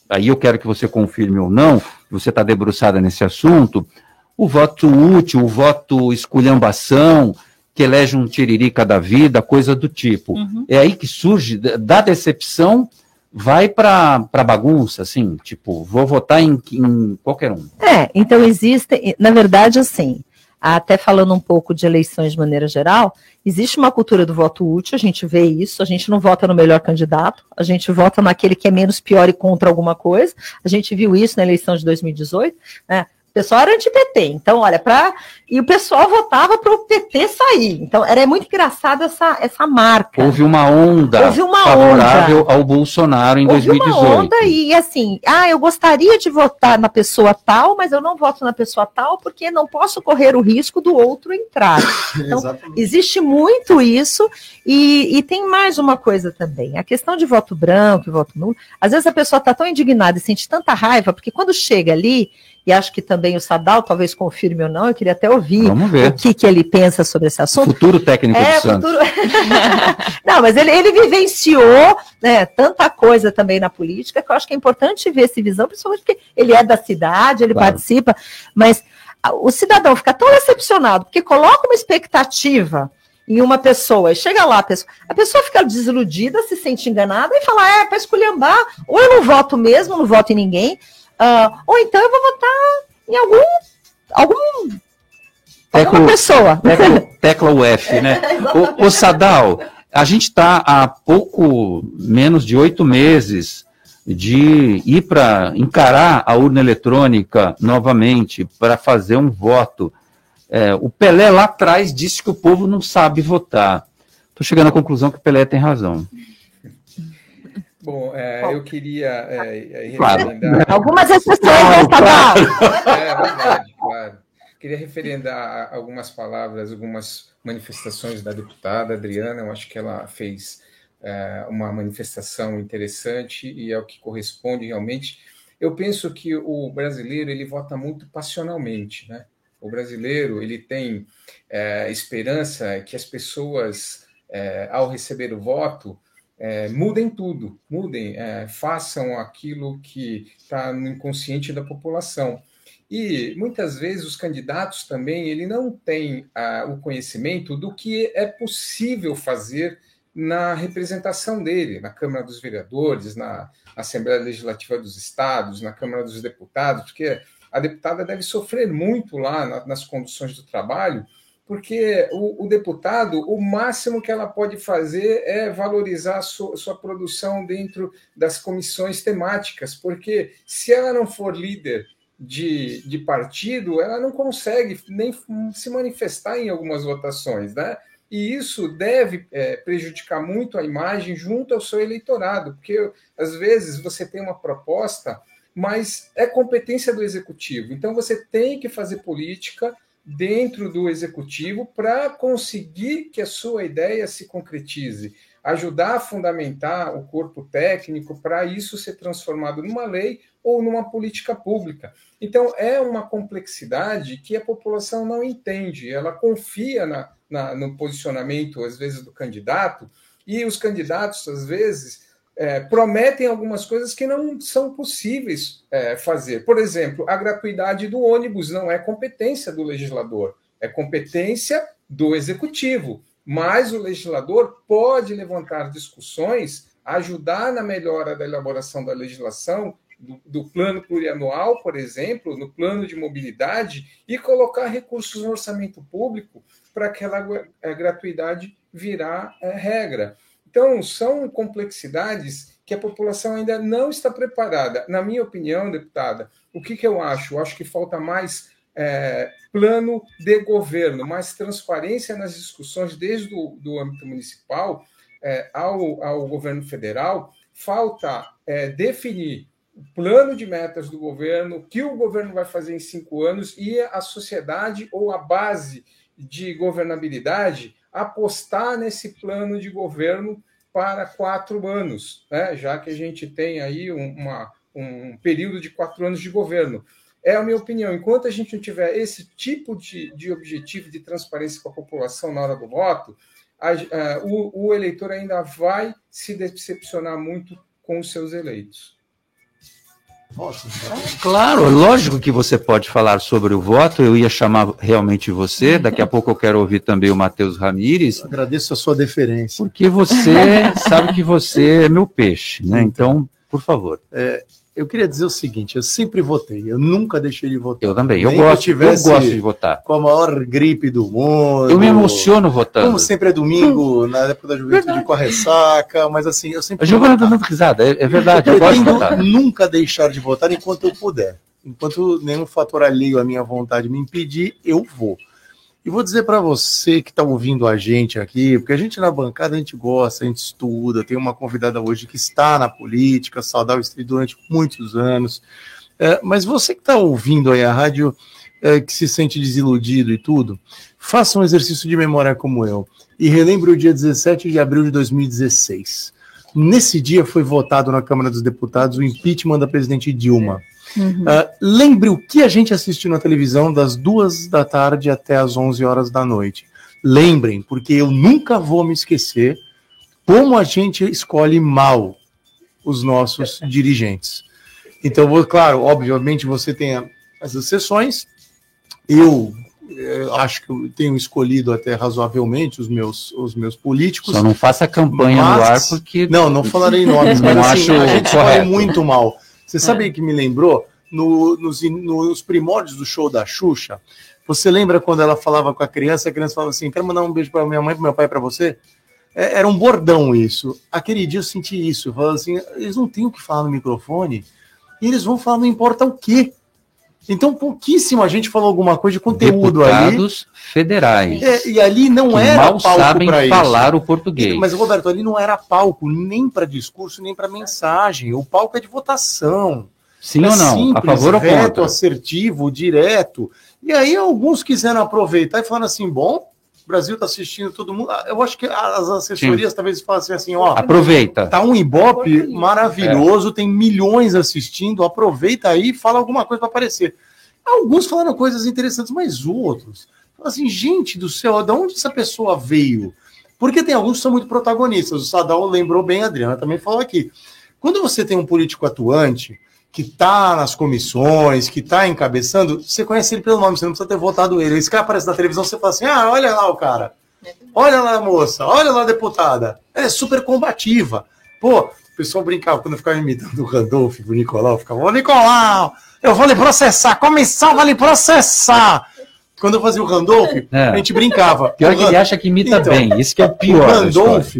aí eu quero que você confirme ou não, você está debruçada nesse assunto, o voto útil, o voto esculhambação, que elege um tiririca da vida, coisa do tipo. Uhum. É aí que surge, da decepção, vai para bagunça, assim, tipo, vou votar em, em qualquer um. É, então existe, na verdade, assim, até falando um pouco de eleições de maneira geral, existe uma cultura do voto útil, a gente vê isso, a gente não vota no melhor candidato, a gente vota naquele que é menos pior e contra alguma coisa, a gente viu isso na eleição de 2018, né? O pessoal era anti-PT, então, olha, para e o pessoal votava para o PT sair. Então, era muito engraçado essa, essa marca. Houve uma onda Houve uma favorável onda. ao Bolsonaro em Houve 2018. uma onda e, assim, ah, eu gostaria de votar na pessoa tal, mas eu não voto na pessoa tal porque não posso correr o risco do outro entrar. Então, existe muito isso e, e tem mais uma coisa também. A questão de voto branco e voto nulo, às vezes a pessoa está tão indignada e sente tanta raiva, porque quando chega ali, e acho que também o Sadal talvez confirme ou não, eu queria até ouvir o que, que ele pensa sobre esse assunto. Futuro técnico É, Santos. futuro- não, mas ele, ele vivenciou né, tanta coisa também na política que eu acho que é importante ver essa visão, principalmente porque ele é da cidade, ele Claro. participa, mas o cidadão fica tão decepcionado porque coloca uma expectativa em uma pessoa e chega lá, a pessoa, a pessoa fica desiludida, se sente enganada e fala: é, para esculhambar, ou eu não voto mesmo, não voto em ninguém, ah, ou então eu vou votar em algum. algum alguma pessoa. Tecla, tecla UF, né? O, o Sadal, a gente está há pouco menos de oito meses de ir para encarar a urna eletrônica novamente para fazer um voto. É, o Pelé lá atrás disse que o povo não sabe votar. Estou chegando à conclusão que o Pelé tem razão. Bom, é, eu queria é, é, Claro. referendar. Algumas exceções, Claro, né, Sadal? É verdade, claro. Queria referendar algumas palavras, algumas manifestações da deputada Adriana. Eu acho que ela fez é, uma manifestação interessante e é o que corresponde realmente. Eu penso que o brasileiro ele vota muito passionalmente, né? O brasileiro ele tem é, esperança que as pessoas, é, ao receber o voto, é, mudem tudo, mudem, é, façam aquilo que está no inconsciente da população. E muitas vezes os candidatos também ele não têm ah, o conhecimento do que é possível fazer na representação dele, na Câmara dos Vereadores, na Assembleia Legislativa dos Estados, na Câmara dos Deputados, porque a deputada deve sofrer muito lá na- nas condições do trabalho, porque o, o deputado, o máximo que ela pode fazer é valorizar sua, sua produção dentro das comissões temáticas, porque se ela não for líder de, de partido, ela não consegue nem se manifestar em algumas votações, né? E isso deve é, prejudicar muito a imagem junto ao seu eleitorado, porque às vezes você tem uma proposta, mas é competência do executivo. Então você tem que fazer política dentro do executivo para conseguir que a sua ideia se concretize, ajudar a fundamentar o corpo técnico para isso ser transformado numa lei ou numa política pública. Então, é uma complexidade que a população não entende, ela confia na, na- no posicionamento, às vezes, do candidato, e os candidatos, às vezes, é, prometem algumas coisas que não são possíveis é, fazer. Por exemplo, a gratuidade do ônibus não é competência do legislador, é competência do executivo. Mas o legislador pode levantar discussões, ajudar na melhora da elaboração da legislação, do, do plano plurianual, por exemplo, no plano de mobilidade, e colocar recursos no orçamento público para aquela eh, gratuidade virar eh, regra. Então, são complexidades que a população ainda não está preparada. Na minha opinião, deputada, o que, que eu acho? Eu acho que falta mais é, plano de governo, mais transparência nas discussões, desde o do âmbito municipal é, ao, ao governo federal. Falta é, definir o plano de metas do governo, o que o governo vai fazer em cinco anos e a sociedade ou a base de governabilidade apostar nesse plano de governo para quatro anos, né? já que a gente tem aí uma, um período de quatro anos de governo. É a minha opinião. Enquanto a gente não tiver esse tipo de, de objetivo de transparência com a população na hora do voto, a, a, o, o eleitor ainda vai se decepcionar muito com os seus eleitos. Claro, lógico que você pode falar sobre o voto. Eu ia chamar realmente você. Daqui a pouco eu quero ouvir também o Matheus Ramires. Agradeço a sua deferência. Porque você sabe que você é meu peixe, né? Então, por favor. É, eu queria dizer o seguinte: eu sempre votei, eu nunca deixei de votar. Eu também, eu gosto, eu, eu gosto de votar. Com a maior gripe do mundo. Eu me emociono votando. Como sempre é domingo, na época da juventude com a ressaca, mas assim, eu sempre. A Giovana está dando risada, é, é, verdade, eu gosto de votar. nunca deixar de votar enquanto eu puder. Enquanto nenhum fator alheio à minha vontade me impedir, eu vou. E vou dizer para você que está ouvindo a gente aqui, porque a gente na bancada a gente gosta, a gente estuda, tem uma convidada hoje que está na política, saudável durante muitos anos. É, mas você que está ouvindo aí a rádio, é, que se sente desiludido e tudo, faça um exercício de memória como eu e relembre o dia 17 de abril de 2016. Nesse dia foi votado na Câmara dos Deputados o impeachment da presidente Dilma. Uhum. Uh, lembre o que a gente assistiu na televisão das duas da tarde até as 11 horas da noite. Lembrem, porque eu nunca vou me esquecer como a gente escolhe mal os nossos dirigentes. Então, vou, claro, obviamente você tem as exceções. Eu, eu eh, acho que eu tenho escolhido até razoavelmente os meus, os meus políticos. Só não faça campanha mas, no ar porque. Não, não falarei nomes, mas assim, a gente correto. escolhe muito mal. Você sabe é. que me lembrou? No, nos, nos primórdios do show da Xuxa, você lembra quando ela falava com a criança, a criança falava assim: quero mandar um beijo para minha mãe, para meu pai, para você? É, era um bordão isso. Aquele dia eu senti isso. Eu falava assim: eles não têm o que falar no microfone, e eles vão falar, não importa o quê. Então, pouquíssima gente falou alguma coisa de conteúdo Deputados ali. federais. É, e ali não era mal palco sabem falar o português. Mas, Roberto, ali não era palco nem para discurso, nem para mensagem. O palco é de votação. Sim é ou não? Simples, a favor ou reto, contra? assertivo, direto. E aí alguns quiseram aproveitar e falaram assim, bom, o Brasil está assistindo todo mundo. Eu acho que as assessorias Sim. talvez façam assim, ó. Aproveita. Tá um Ibope maravilhoso, é. tem milhões assistindo, aproveita aí e fala alguma coisa para aparecer. Alguns falaram coisas interessantes, mas outros. Assim, gente do céu, de onde essa pessoa veio? Porque tem alguns que são muito protagonistas. O Sadal lembrou bem, a Adriana também falou aqui. Quando você tem um político atuante, que está nas comissões, que está encabeçando, você conhece ele pelo nome, você não precisa ter votado ele. Esse cara aparece na televisão, você fala assim: ah, olha lá o cara, olha lá a moça, olha lá a deputada. Ela é super combativa. Pô, o pessoal brincava quando eu ficava imitando o Randolph, o Nicolau, ficava, ô Nicolau, eu vou lhe processar, comissão vai lhe processar. Quando eu fazia o Randolph, é. a gente brincava. Pior que ele acha que imita então, bem, isso que é o pior. O Randolph,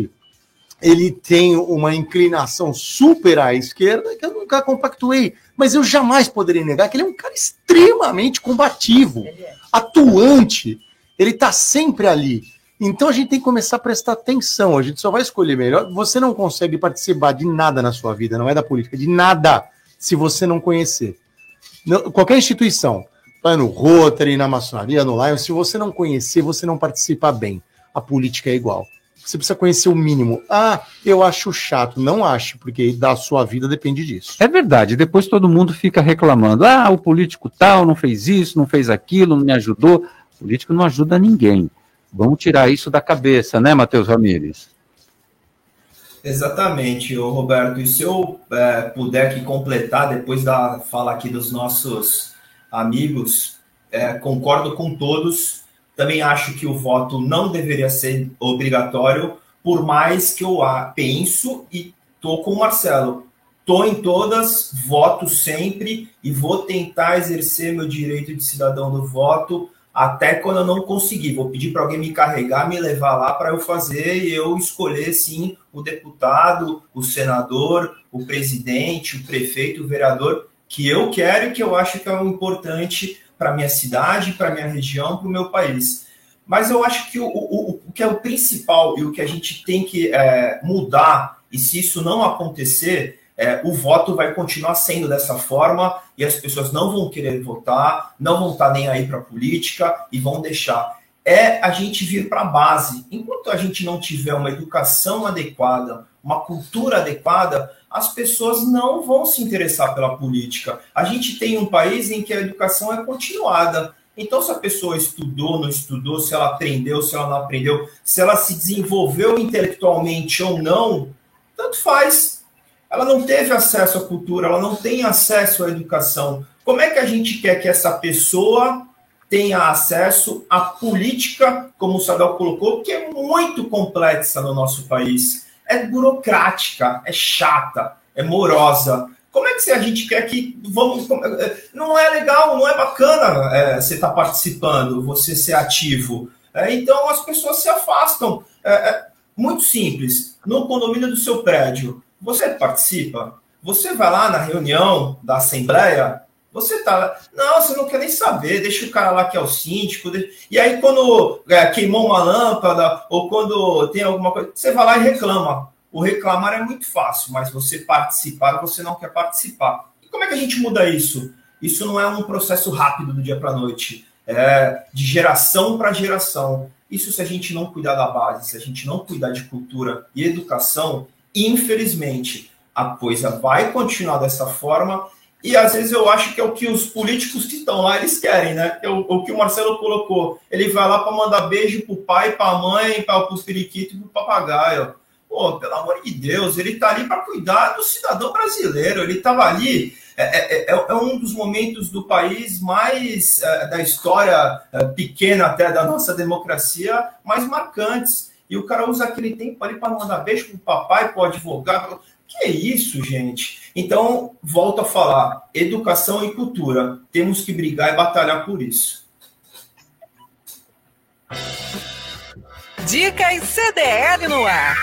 ele tem uma inclinação super à esquerda que eu nunca compactuei, mas eu jamais poderia negar que ele é um cara extremamente combativo, é. atuante, ele está sempre ali. Então a gente tem que começar a prestar atenção, a gente só vai escolher melhor. Você não consegue participar de nada na sua vida, não é da política, de nada, se você não conhecer. qualquer instituição, vai no Rotary, na maçonaria, no Lion, se você não conhecer, você não participa bem. A política é igual. Você precisa conhecer o mínimo. Ah, eu acho chato. Não acho, porque da sua vida depende disso. É verdade. Depois todo mundo fica reclamando. Ah, o político tal não fez isso, não fez aquilo, não me ajudou. O político não ajuda ninguém. Vamos tirar isso da cabeça, né, Matheus Ramires? Exatamente, Roberto. E se eu é, puder aqui completar, depois da fala aqui dos nossos amigos, é, concordo com todos também acho que o voto não deveria ser obrigatório, por mais que eu penso e tô com o Marcelo. Tô em todas, voto sempre e vou tentar exercer meu direito de cidadão do voto até quando eu não conseguir. Vou pedir para alguém me carregar, me levar lá para eu fazer e eu escolher, sim, o deputado, o senador, o presidente, o prefeito, o vereador, que eu quero e que eu acho que é o importante para minha cidade, para minha região, para o meu país. Mas eu acho que o, o, o, que é o principal e o que a gente tem que é, mudar, e se isso não acontecer, é, o voto vai continuar sendo dessa forma e as pessoas não vão querer votar, não vão estar nem aí para a política e vão deixar. É a gente vir para a base. Enquanto a gente não tiver uma educação adequada, uma cultura adequada, as pessoas não vão se interessar pela política. A gente tem um país em que a educação é continuada. Então, se a pessoa estudou, não estudou, se ela aprendeu, se ela não aprendeu, se ela se desenvolveu intelectualmente ou não, tanto faz ela não teve acesso à cultura, ela não tem acesso à educação. Como é que a gente quer que essa pessoa tenha acesso à política, como o Sadal colocou, que é muito complexa no nosso país? É burocrática, é chata, é morosa. Como é que a gente quer que vamos? Não é legal, não é bacana é, você estar tá participando, você ser ativo. É, então as pessoas se afastam. É, é muito simples. No condomínio do seu prédio, você participa? Você vai lá na reunião da Assembleia? Você tá lá. Não, você não quer nem saber, deixa o cara lá que é o síndico. E aí, quando é, queimou uma lâmpada, ou quando tem alguma coisa, você vai lá e reclama. O reclamar é muito fácil, mas você participar, você não quer participar. E como é que a gente muda isso? Isso não é um processo rápido do dia para a noite, é de geração para geração. Isso se a gente não cuidar da base, se a gente não cuidar de cultura e educação, Infelizmente, a coisa vai continuar dessa forma e às vezes eu acho que é o que os políticos que estão lá eles querem, né? É o, o que o Marcelo colocou. Ele vai lá para mandar beijo pro pai, para a mãe, para o periquito e pro papagaio. Pô, pelo amor de Deus, ele tá ali para cuidar do cidadão brasileiro. Ele estava ali. É, é, é, é, um dos momentos do país mais é, da história é, pequena até da nossa democracia mais marcantes e o cara usa aquele tempo ali para mandar beijo pro papai, pro advogado. Que é isso, gente? Então, volto a falar: educação e cultura. Temos que brigar e batalhar por isso. Dicas CDL no ar.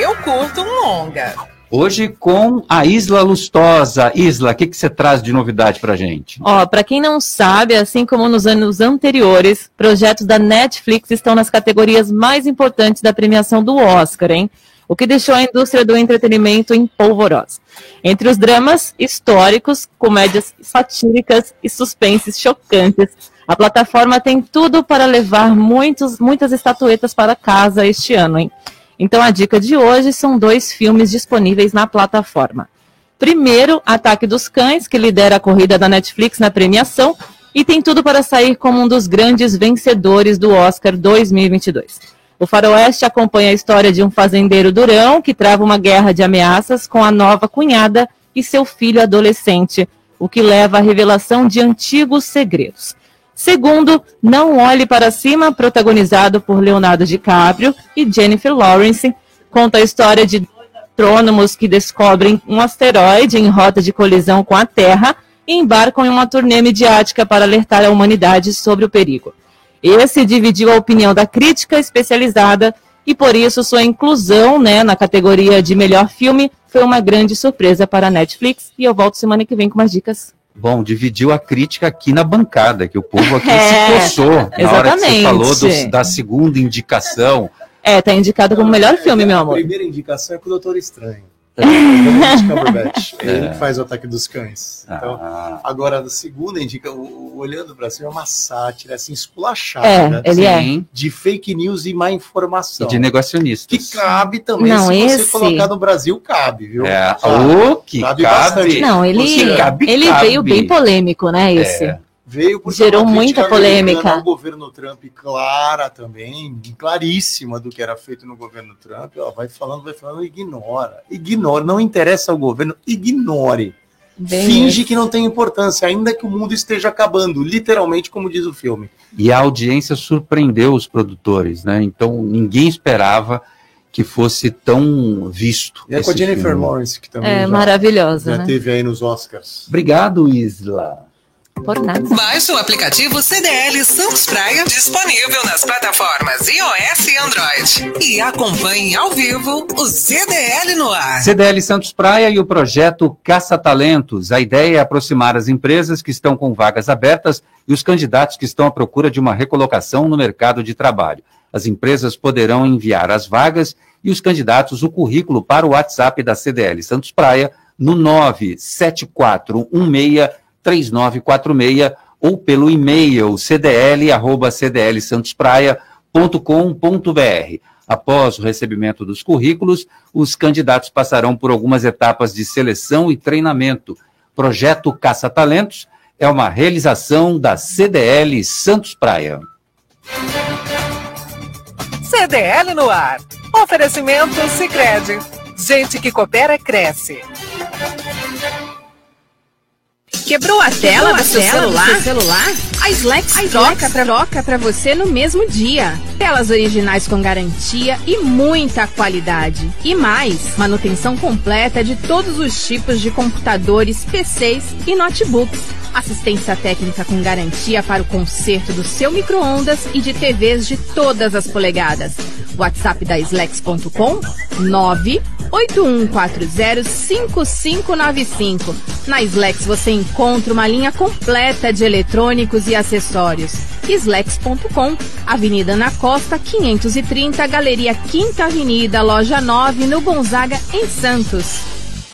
Eu curto um longa. Hoje com a Isla Lustosa. Isla, o que, que você traz de novidade para gente? Ó, para quem não sabe, assim como nos anos anteriores, projetos da Netflix estão nas categorias mais importantes da premiação do Oscar, hein? O que deixou a indústria do entretenimento em polvorosa. Entre os dramas históricos, comédias satíricas e suspenses chocantes, a plataforma tem tudo para levar muitos, muitas estatuetas para casa este ano, hein? Então a dica de hoje são dois filmes disponíveis na plataforma. Primeiro, Ataque dos Cães, que lidera a corrida da Netflix na premiação e tem tudo para sair como um dos grandes vencedores do Oscar 2022. O Faroeste acompanha a história de um fazendeiro durão que trava uma guerra de ameaças com a nova cunhada e seu filho adolescente, o que leva à revelação de antigos segredos. Segundo, Não Olhe para Cima, protagonizado por Leonardo DiCaprio e Jennifer Lawrence, conta a história de astrônomos que descobrem um asteroide em rota de colisão com a Terra e embarcam em uma turnê midiática para alertar a humanidade sobre o perigo. Esse dividiu a opinião da crítica especializada e por isso sua inclusão né, na categoria de melhor filme foi uma grande surpresa para a Netflix. E eu volto semana que vem com mais dicas. Bom, dividiu a crítica aqui na bancada, que o povo aqui é, se coçou na exatamente. hora que você falou do, da segunda indicação. É, tá indicado como melhor filme, meu amor. A primeira indicação é com o Doutor Estranho. É. Ele é. faz o ataque dos cães. Então, ah. agora, a segunda indica, o, olhando para cima, é uma sátira assim, esculachada. É, né? ele é. De fake news e má informação. E de negacionistas. Que cabe também, Não, se esse... você colocar no Brasil, cabe, viu? É. O que cabe, cabe Não, ele, cabe, ele cabe. veio bem polêmico, né, esse? É veio porque gerou muita polêmica. O governo Trump clara também, claríssima do que era feito no governo Trump. Ó, vai falando, vai falando, ignora, ignora, não interessa ao governo, ignore. Bem Finge que não tem importância, ainda que o mundo esteja acabando, literalmente, como diz o filme. E a audiência surpreendeu os produtores, né? Então ninguém esperava que fosse tão visto. E é com a Jennifer filme. Lawrence, que também é já, maravilhosa, já né? teve aí nos Oscars. Obrigado, Isla. Por nada. Baixe o aplicativo CDL Santos Praia, disponível nas plataformas iOS e Android. E acompanhe ao vivo o CDL no ar. CDL Santos Praia e o projeto Caça Talentos. A ideia é aproximar as empresas que estão com vagas abertas e os candidatos que estão à procura de uma recolocação no mercado de trabalho. As empresas poderão enviar as vagas e os candidatos o currículo para o WhatsApp da CDL Santos Praia no 974163946 ou pelo e-mail cdl@cdlsantospraia.com.br. Após o recebimento dos currículos, os candidatos passarão por algumas etapas de seleção e treinamento. Projeto Caça Talentos é uma realização da CDL Santos Praia. CDL no ar. Oferecimento Sicredi. Gente que coopera cresce. Quebrou a tela, do, seu celular? do seu celular? A Slex a troca, pra você no mesmo dia. Telas originais com garantia e muita qualidade. E mais, manutenção completa de todos os tipos de computadores, PCs e notebooks. Assistência técnica com garantia para o conserto do seu micro-ondas e de TVs de todas as polegadas. WhatsApp da Slex.com 981405595. Na Slex você encontra uma linha completa de eletrônicos e acessórios. Slex.com, Avenida na Costa 530, Galeria Quinta Avenida, Loja 9, no Gonzaga, em Santos.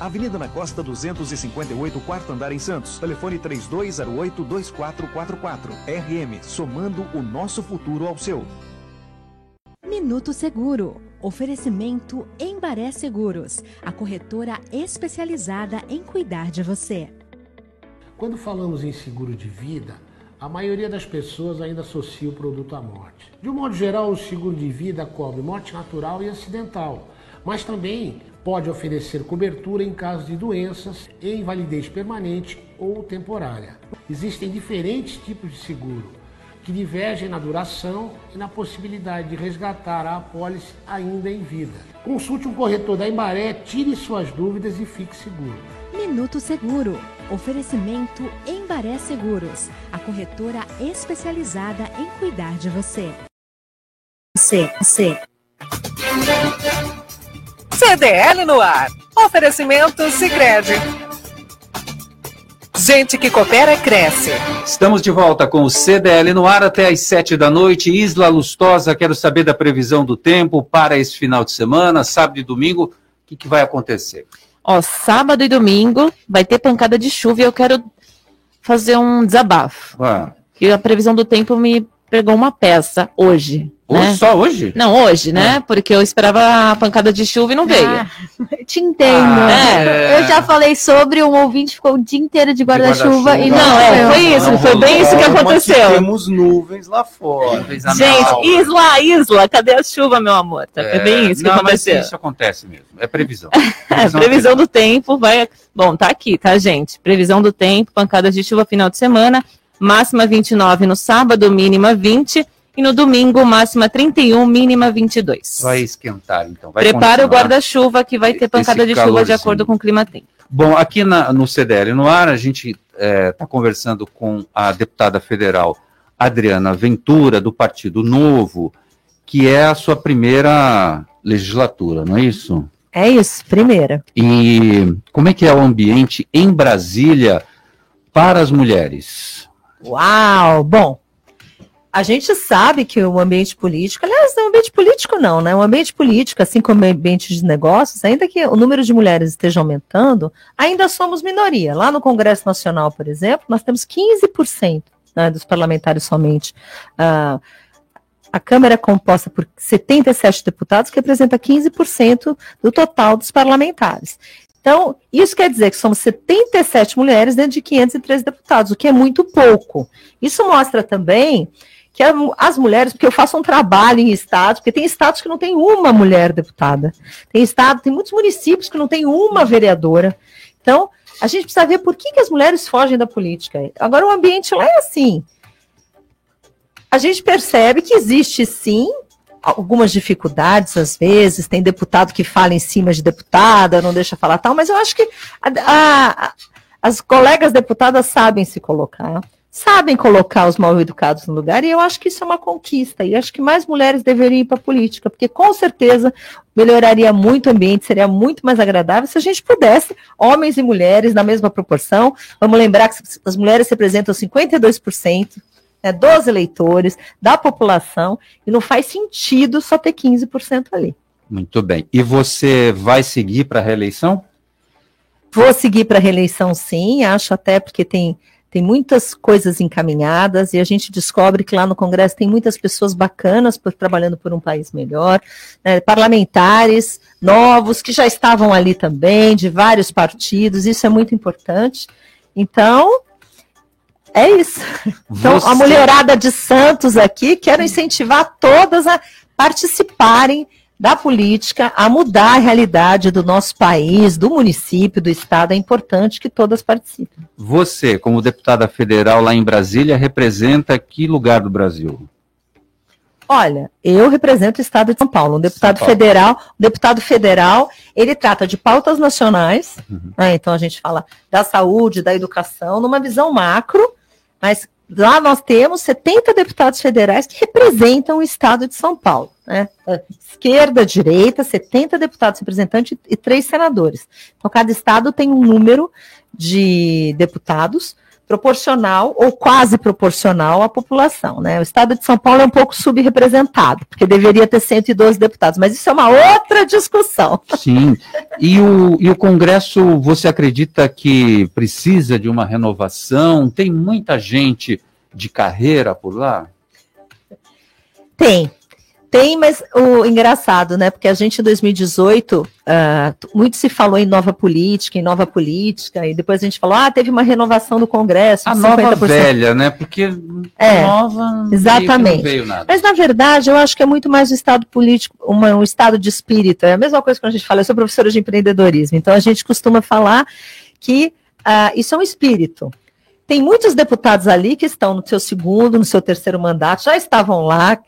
Avenida na Costa 258, quarto andar em Santos. Telefone 3208-2444. RM, somando o nosso futuro ao seu. Minuto Seguro. Oferecimento Embaré Seguros, a corretora especializada em cuidar de você. Quando falamos em seguro de vida, a maioria das pessoas ainda associa o produto à morte. De um modo geral, o seguro de vida cobre morte natural e acidental, mas também pode oferecer cobertura em caso de doenças e invalidez permanente ou temporária. Existem diferentes tipos de seguro que divergem na duração e na possibilidade de resgatar a apólice ainda em vida. Consulte um corretor da Embaré, tire suas dúvidas e fique seguro. Minuto Seguro. Oferecimento Embaré Seguros, a corretora especializada em cuidar de você. C, C. CDL no ar. Oferecimento Sicredi. Gente que coopera cresce. Estamos de volta com o CDL no ar até às sete da noite. Isla Lustosa, quero saber da previsão do tempo para esse final de semana, sábado e domingo. O que, que vai acontecer? Ó, sábado e domingo vai ter pancada de chuva e eu quero fazer um desabafo. Ah. E a previsão do tempo me pegou uma peça hoje. Hoje, né? só hoje? Não, hoje, né? Porque eu esperava a pancada de chuva e não veio. Ah, te entendo. Ah, É. Eu já falei sobre, um ouvinte ficou o dia inteiro de guarda-chuva e não, Não, é, foi isso, foi bem isso que aconteceu. Temos nuvens lá fora. Gente, Isla, Isla, cadê a chuva, meu amor? Tá- É, bem isso que não, aconteceu. Mas isso acontece mesmo. É previsão. É, previsão do tempo vai. Bom, tá aqui, tá, gente? Previsão do tempo, pancadas de chuva final de semana, máxima 29 no sábado, mínima 20. E no domingo, máxima 31, mínima 22. Vai esquentar, então. Vai Prepara o continuar. guarda-chuva que vai ter pancada esse de chuva de calorzinho. acordo com o clima tempo. Bom, aqui na- no CDL no ar, a gente está conversando com a deputada federal Adriana Ventura, do Partido Novo, que é a sua primeira legislatura, não é isso? É isso, primeira. E como é que é o ambiente em Brasília para as mulheres? Uau! Bom, a gente sabe que o ambiente político, aliás, é um ambiente político não, né? O ambiente político, assim como o ambiente de negócios, ainda que o número de mulheres esteja aumentando, ainda somos minoria. Lá no Congresso Nacional, por exemplo, nós temos 15% né, dos parlamentares somente. Ah, a Câmara é composta por 77 deputados, que representa 15% do total dos parlamentares. Então, isso quer dizer que somos 77 mulheres dentro de 513 deputados, o que é muito pouco. Isso mostra também que as mulheres, porque eu faço um trabalho em estados, porque tem estados que não tem uma mulher deputada, tem estado, tem muitos municípios que não tem uma vereadora. Então, a gente precisa ver por que, que as mulheres fogem da política. Agora, o ambiente lá é assim. A gente percebe que existe sim algumas dificuldades às vezes, tem deputado que fala em cima de deputada, não deixa falar tal, mas eu acho que a, a, as colegas deputadas sabem se colocar, sabem colocar os mal educados no lugar, e eu acho que isso é uma conquista, e acho que mais mulheres deveriam ir para a política, porque com certeza melhoraria muito o ambiente, seria muito mais agradável se a gente pudesse, homens e mulheres, na mesma proporção. Vamos lembrar que as mulheres representam 52% né, dos eleitores, da população, e não faz sentido só ter 15% ali. Muito bem. E você vai seguir para a reeleição? Vou seguir para a reeleição, sim, acho até porque tem, tem muitas coisas encaminhadas e a gente descobre que lá no Congresso tem muitas pessoas bacanas por, trabalhando por um país melhor, né, parlamentares novos que já estavam ali também, de vários partidos, isso é muito importante. Então, é isso. Então, Você... a mulherada de Santos aqui, quero incentivar todas a participarem da política, a mudar a realidade do nosso país, do município, do estado. É importante que todas participem. Você, como deputada federal lá em Brasília, representa que lugar do Brasil? Olha, eu represento o Estado de São Paulo. Um deputado federal, um deputado federal, ele trata de pautas nacionais. Uhum. Né, então a gente fala da saúde, da educação, numa visão macro mas lá nós temos 70 deputados federais que representam o estado de São Paulo. Né? Esquerda, direita, 70 deputados representantes e três senadores. Então, cada estado tem um número de deputados proporcional ou quase proporcional à população. Né? O estado de São Paulo é um pouco subrepresentado, porque deveria ter 112 deputados, mas isso é uma outra discussão. Sim. E o, e o Congresso, você acredita que precisa de uma renovação? Tem muita gente de carreira por lá? Tem. Tem, mas o engraçado, né? Porque a gente em 2018, uh, ah, muito se falou em nova política, em nova política, e depois a gente falou, ah, teve uma renovação do Congresso. A nova velha, né? Porque é, nova exatamente. não veio nada. Mas na verdade, eu acho que é muito mais um estado político, uma, um estado de espírito. É a mesma coisa que a gente fala, eu sou professora de empreendedorismo, então a gente costuma falar que uh, isso é um espírito. Tem muitos deputados ali que estão no seu segundo, no seu terceiro mandato, já estavam lá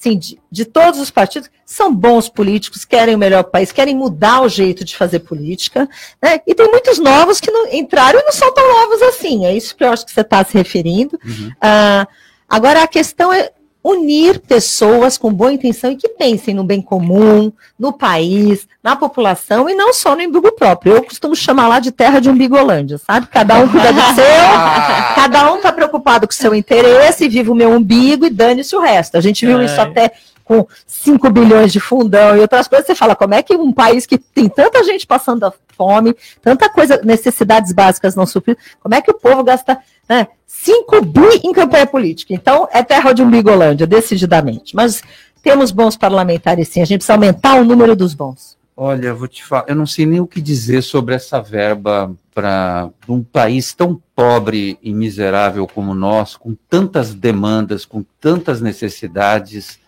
sim, de, de, todos os partidos, são bons políticos, querem o melhor país, querem mudar o jeito de fazer política, né? E tem muitos novos que não entraram e não são tão novos assim. É isso que eu acho que você está se referindo. Uhum. Uh, agora, a questão é unir pessoas com boa intenção e que pensem no bem comum, no país, na população e não só no umbigo próprio. Eu costumo chamar lá de terra de umbigolândia, sabe? Cada um cuida do seu, cada um está preocupado com o seu interesse, vive o meu umbigo e dane-se o resto. A gente viu é. isso até com 5 bilhões de fundão e outras coisas, você fala, como é que um país que tem tanta gente passando fome, tanta coisa, necessidades básicas não supridas, como é que o povo gasta né, 5 bi em campanha política. Então, é terra de umbigolândia, decididamente. Mas temos bons parlamentares sim, a gente precisa aumentar o número dos bons. Olha, vou te falar, eu não sei nem o que dizer sobre essa verba para um país tão pobre e miserável como o nosso, com tantas demandas, com tantas necessidades.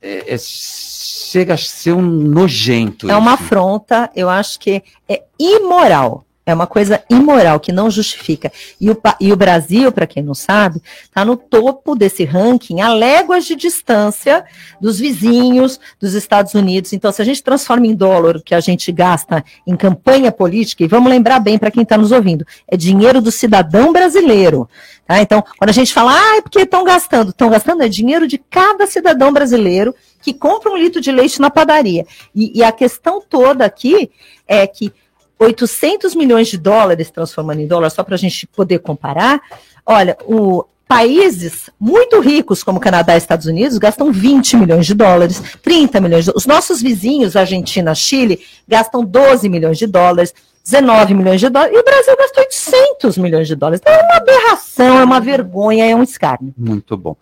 É, é, chega a ser um nojento. É isso. uma afronta, eu acho que é imoral. É uma coisa imoral, que não justifica. E o, e o Brasil, para quem não sabe, está no topo desse ranking, a léguas de distância dos vizinhos dos Estados Unidos. Então, se a gente transforma em dólar o que a gente gasta em campanha política, e vamos lembrar bem para quem está nos ouvindo, é dinheiro do cidadão brasileiro. Tá? Então, quando a gente fala, ah, é porque estão gastando, estão gastando é dinheiro de cada cidadão brasileiro que compra um litro de leite na padaria. E, e a questão toda aqui é que 800 milhões de dólares, transformando em dólar, só para a gente poder comparar, olha, o, países muito ricos, como Canadá e Estados Unidos, gastam 20 milhões de dólares, 30 milhões de. Os nossos vizinhos, Argentina, Chile, gastam 12 milhões de dólares, 19 milhões de dólares, e o Brasil gastou 800 milhões de dólares. Então é uma aberração, é uma vergonha, é um escárnio. Muito bom.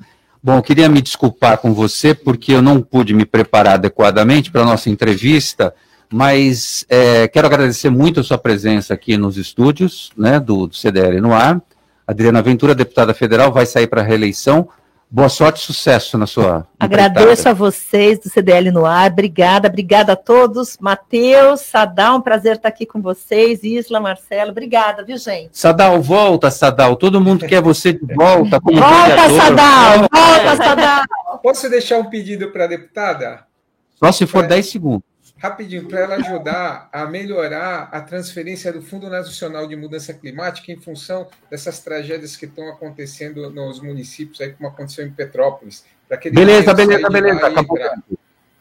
Bom, queria me desculpar com você, porque eu não pude me preparar adequadamente para a nossa entrevista, Mas é, quero agradecer muito a sua presença aqui nos estúdios né, do, do CDL no ar. Adriana Ventura, deputada federal, vai sair para a reeleição. Boa sorte e sucesso na sua. Agradeço a vocês do CDL no ar. Obrigada, obrigada a todos. Matheus, Sadal, um prazer estar aqui com vocês. Isla, Marcelo, obrigada, viu, gente? Sadal, volta, Sadal. Todo mundo quer você de volta. Como volta. Sadal, volta, Sadal. Posso deixar um pedido para a deputada? Só se for 10 segundos. Rapidinho, para ela ajudar a melhorar a transferência do Fundo Nacional de Mudança Climática em função dessas tragédias que estão acontecendo nos municípios, aí como aconteceu em Petrópolis. Beleza, beleza, beleza. Acabou.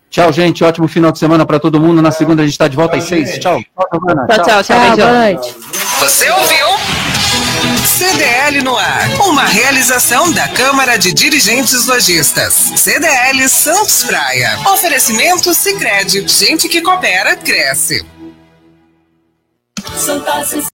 Tchau, gente. Ótimo final de semana para todo mundo. Na segunda a gente está de volta às seis. Tchau. Tchau. Tchau, tchau, tchau, noite. Você ouviu? CDL no ar. Uma realização da Câmara de Dirigentes Lojistas. CDL Santos Praia. Oferecimento Sicredi. Gente que coopera cresce.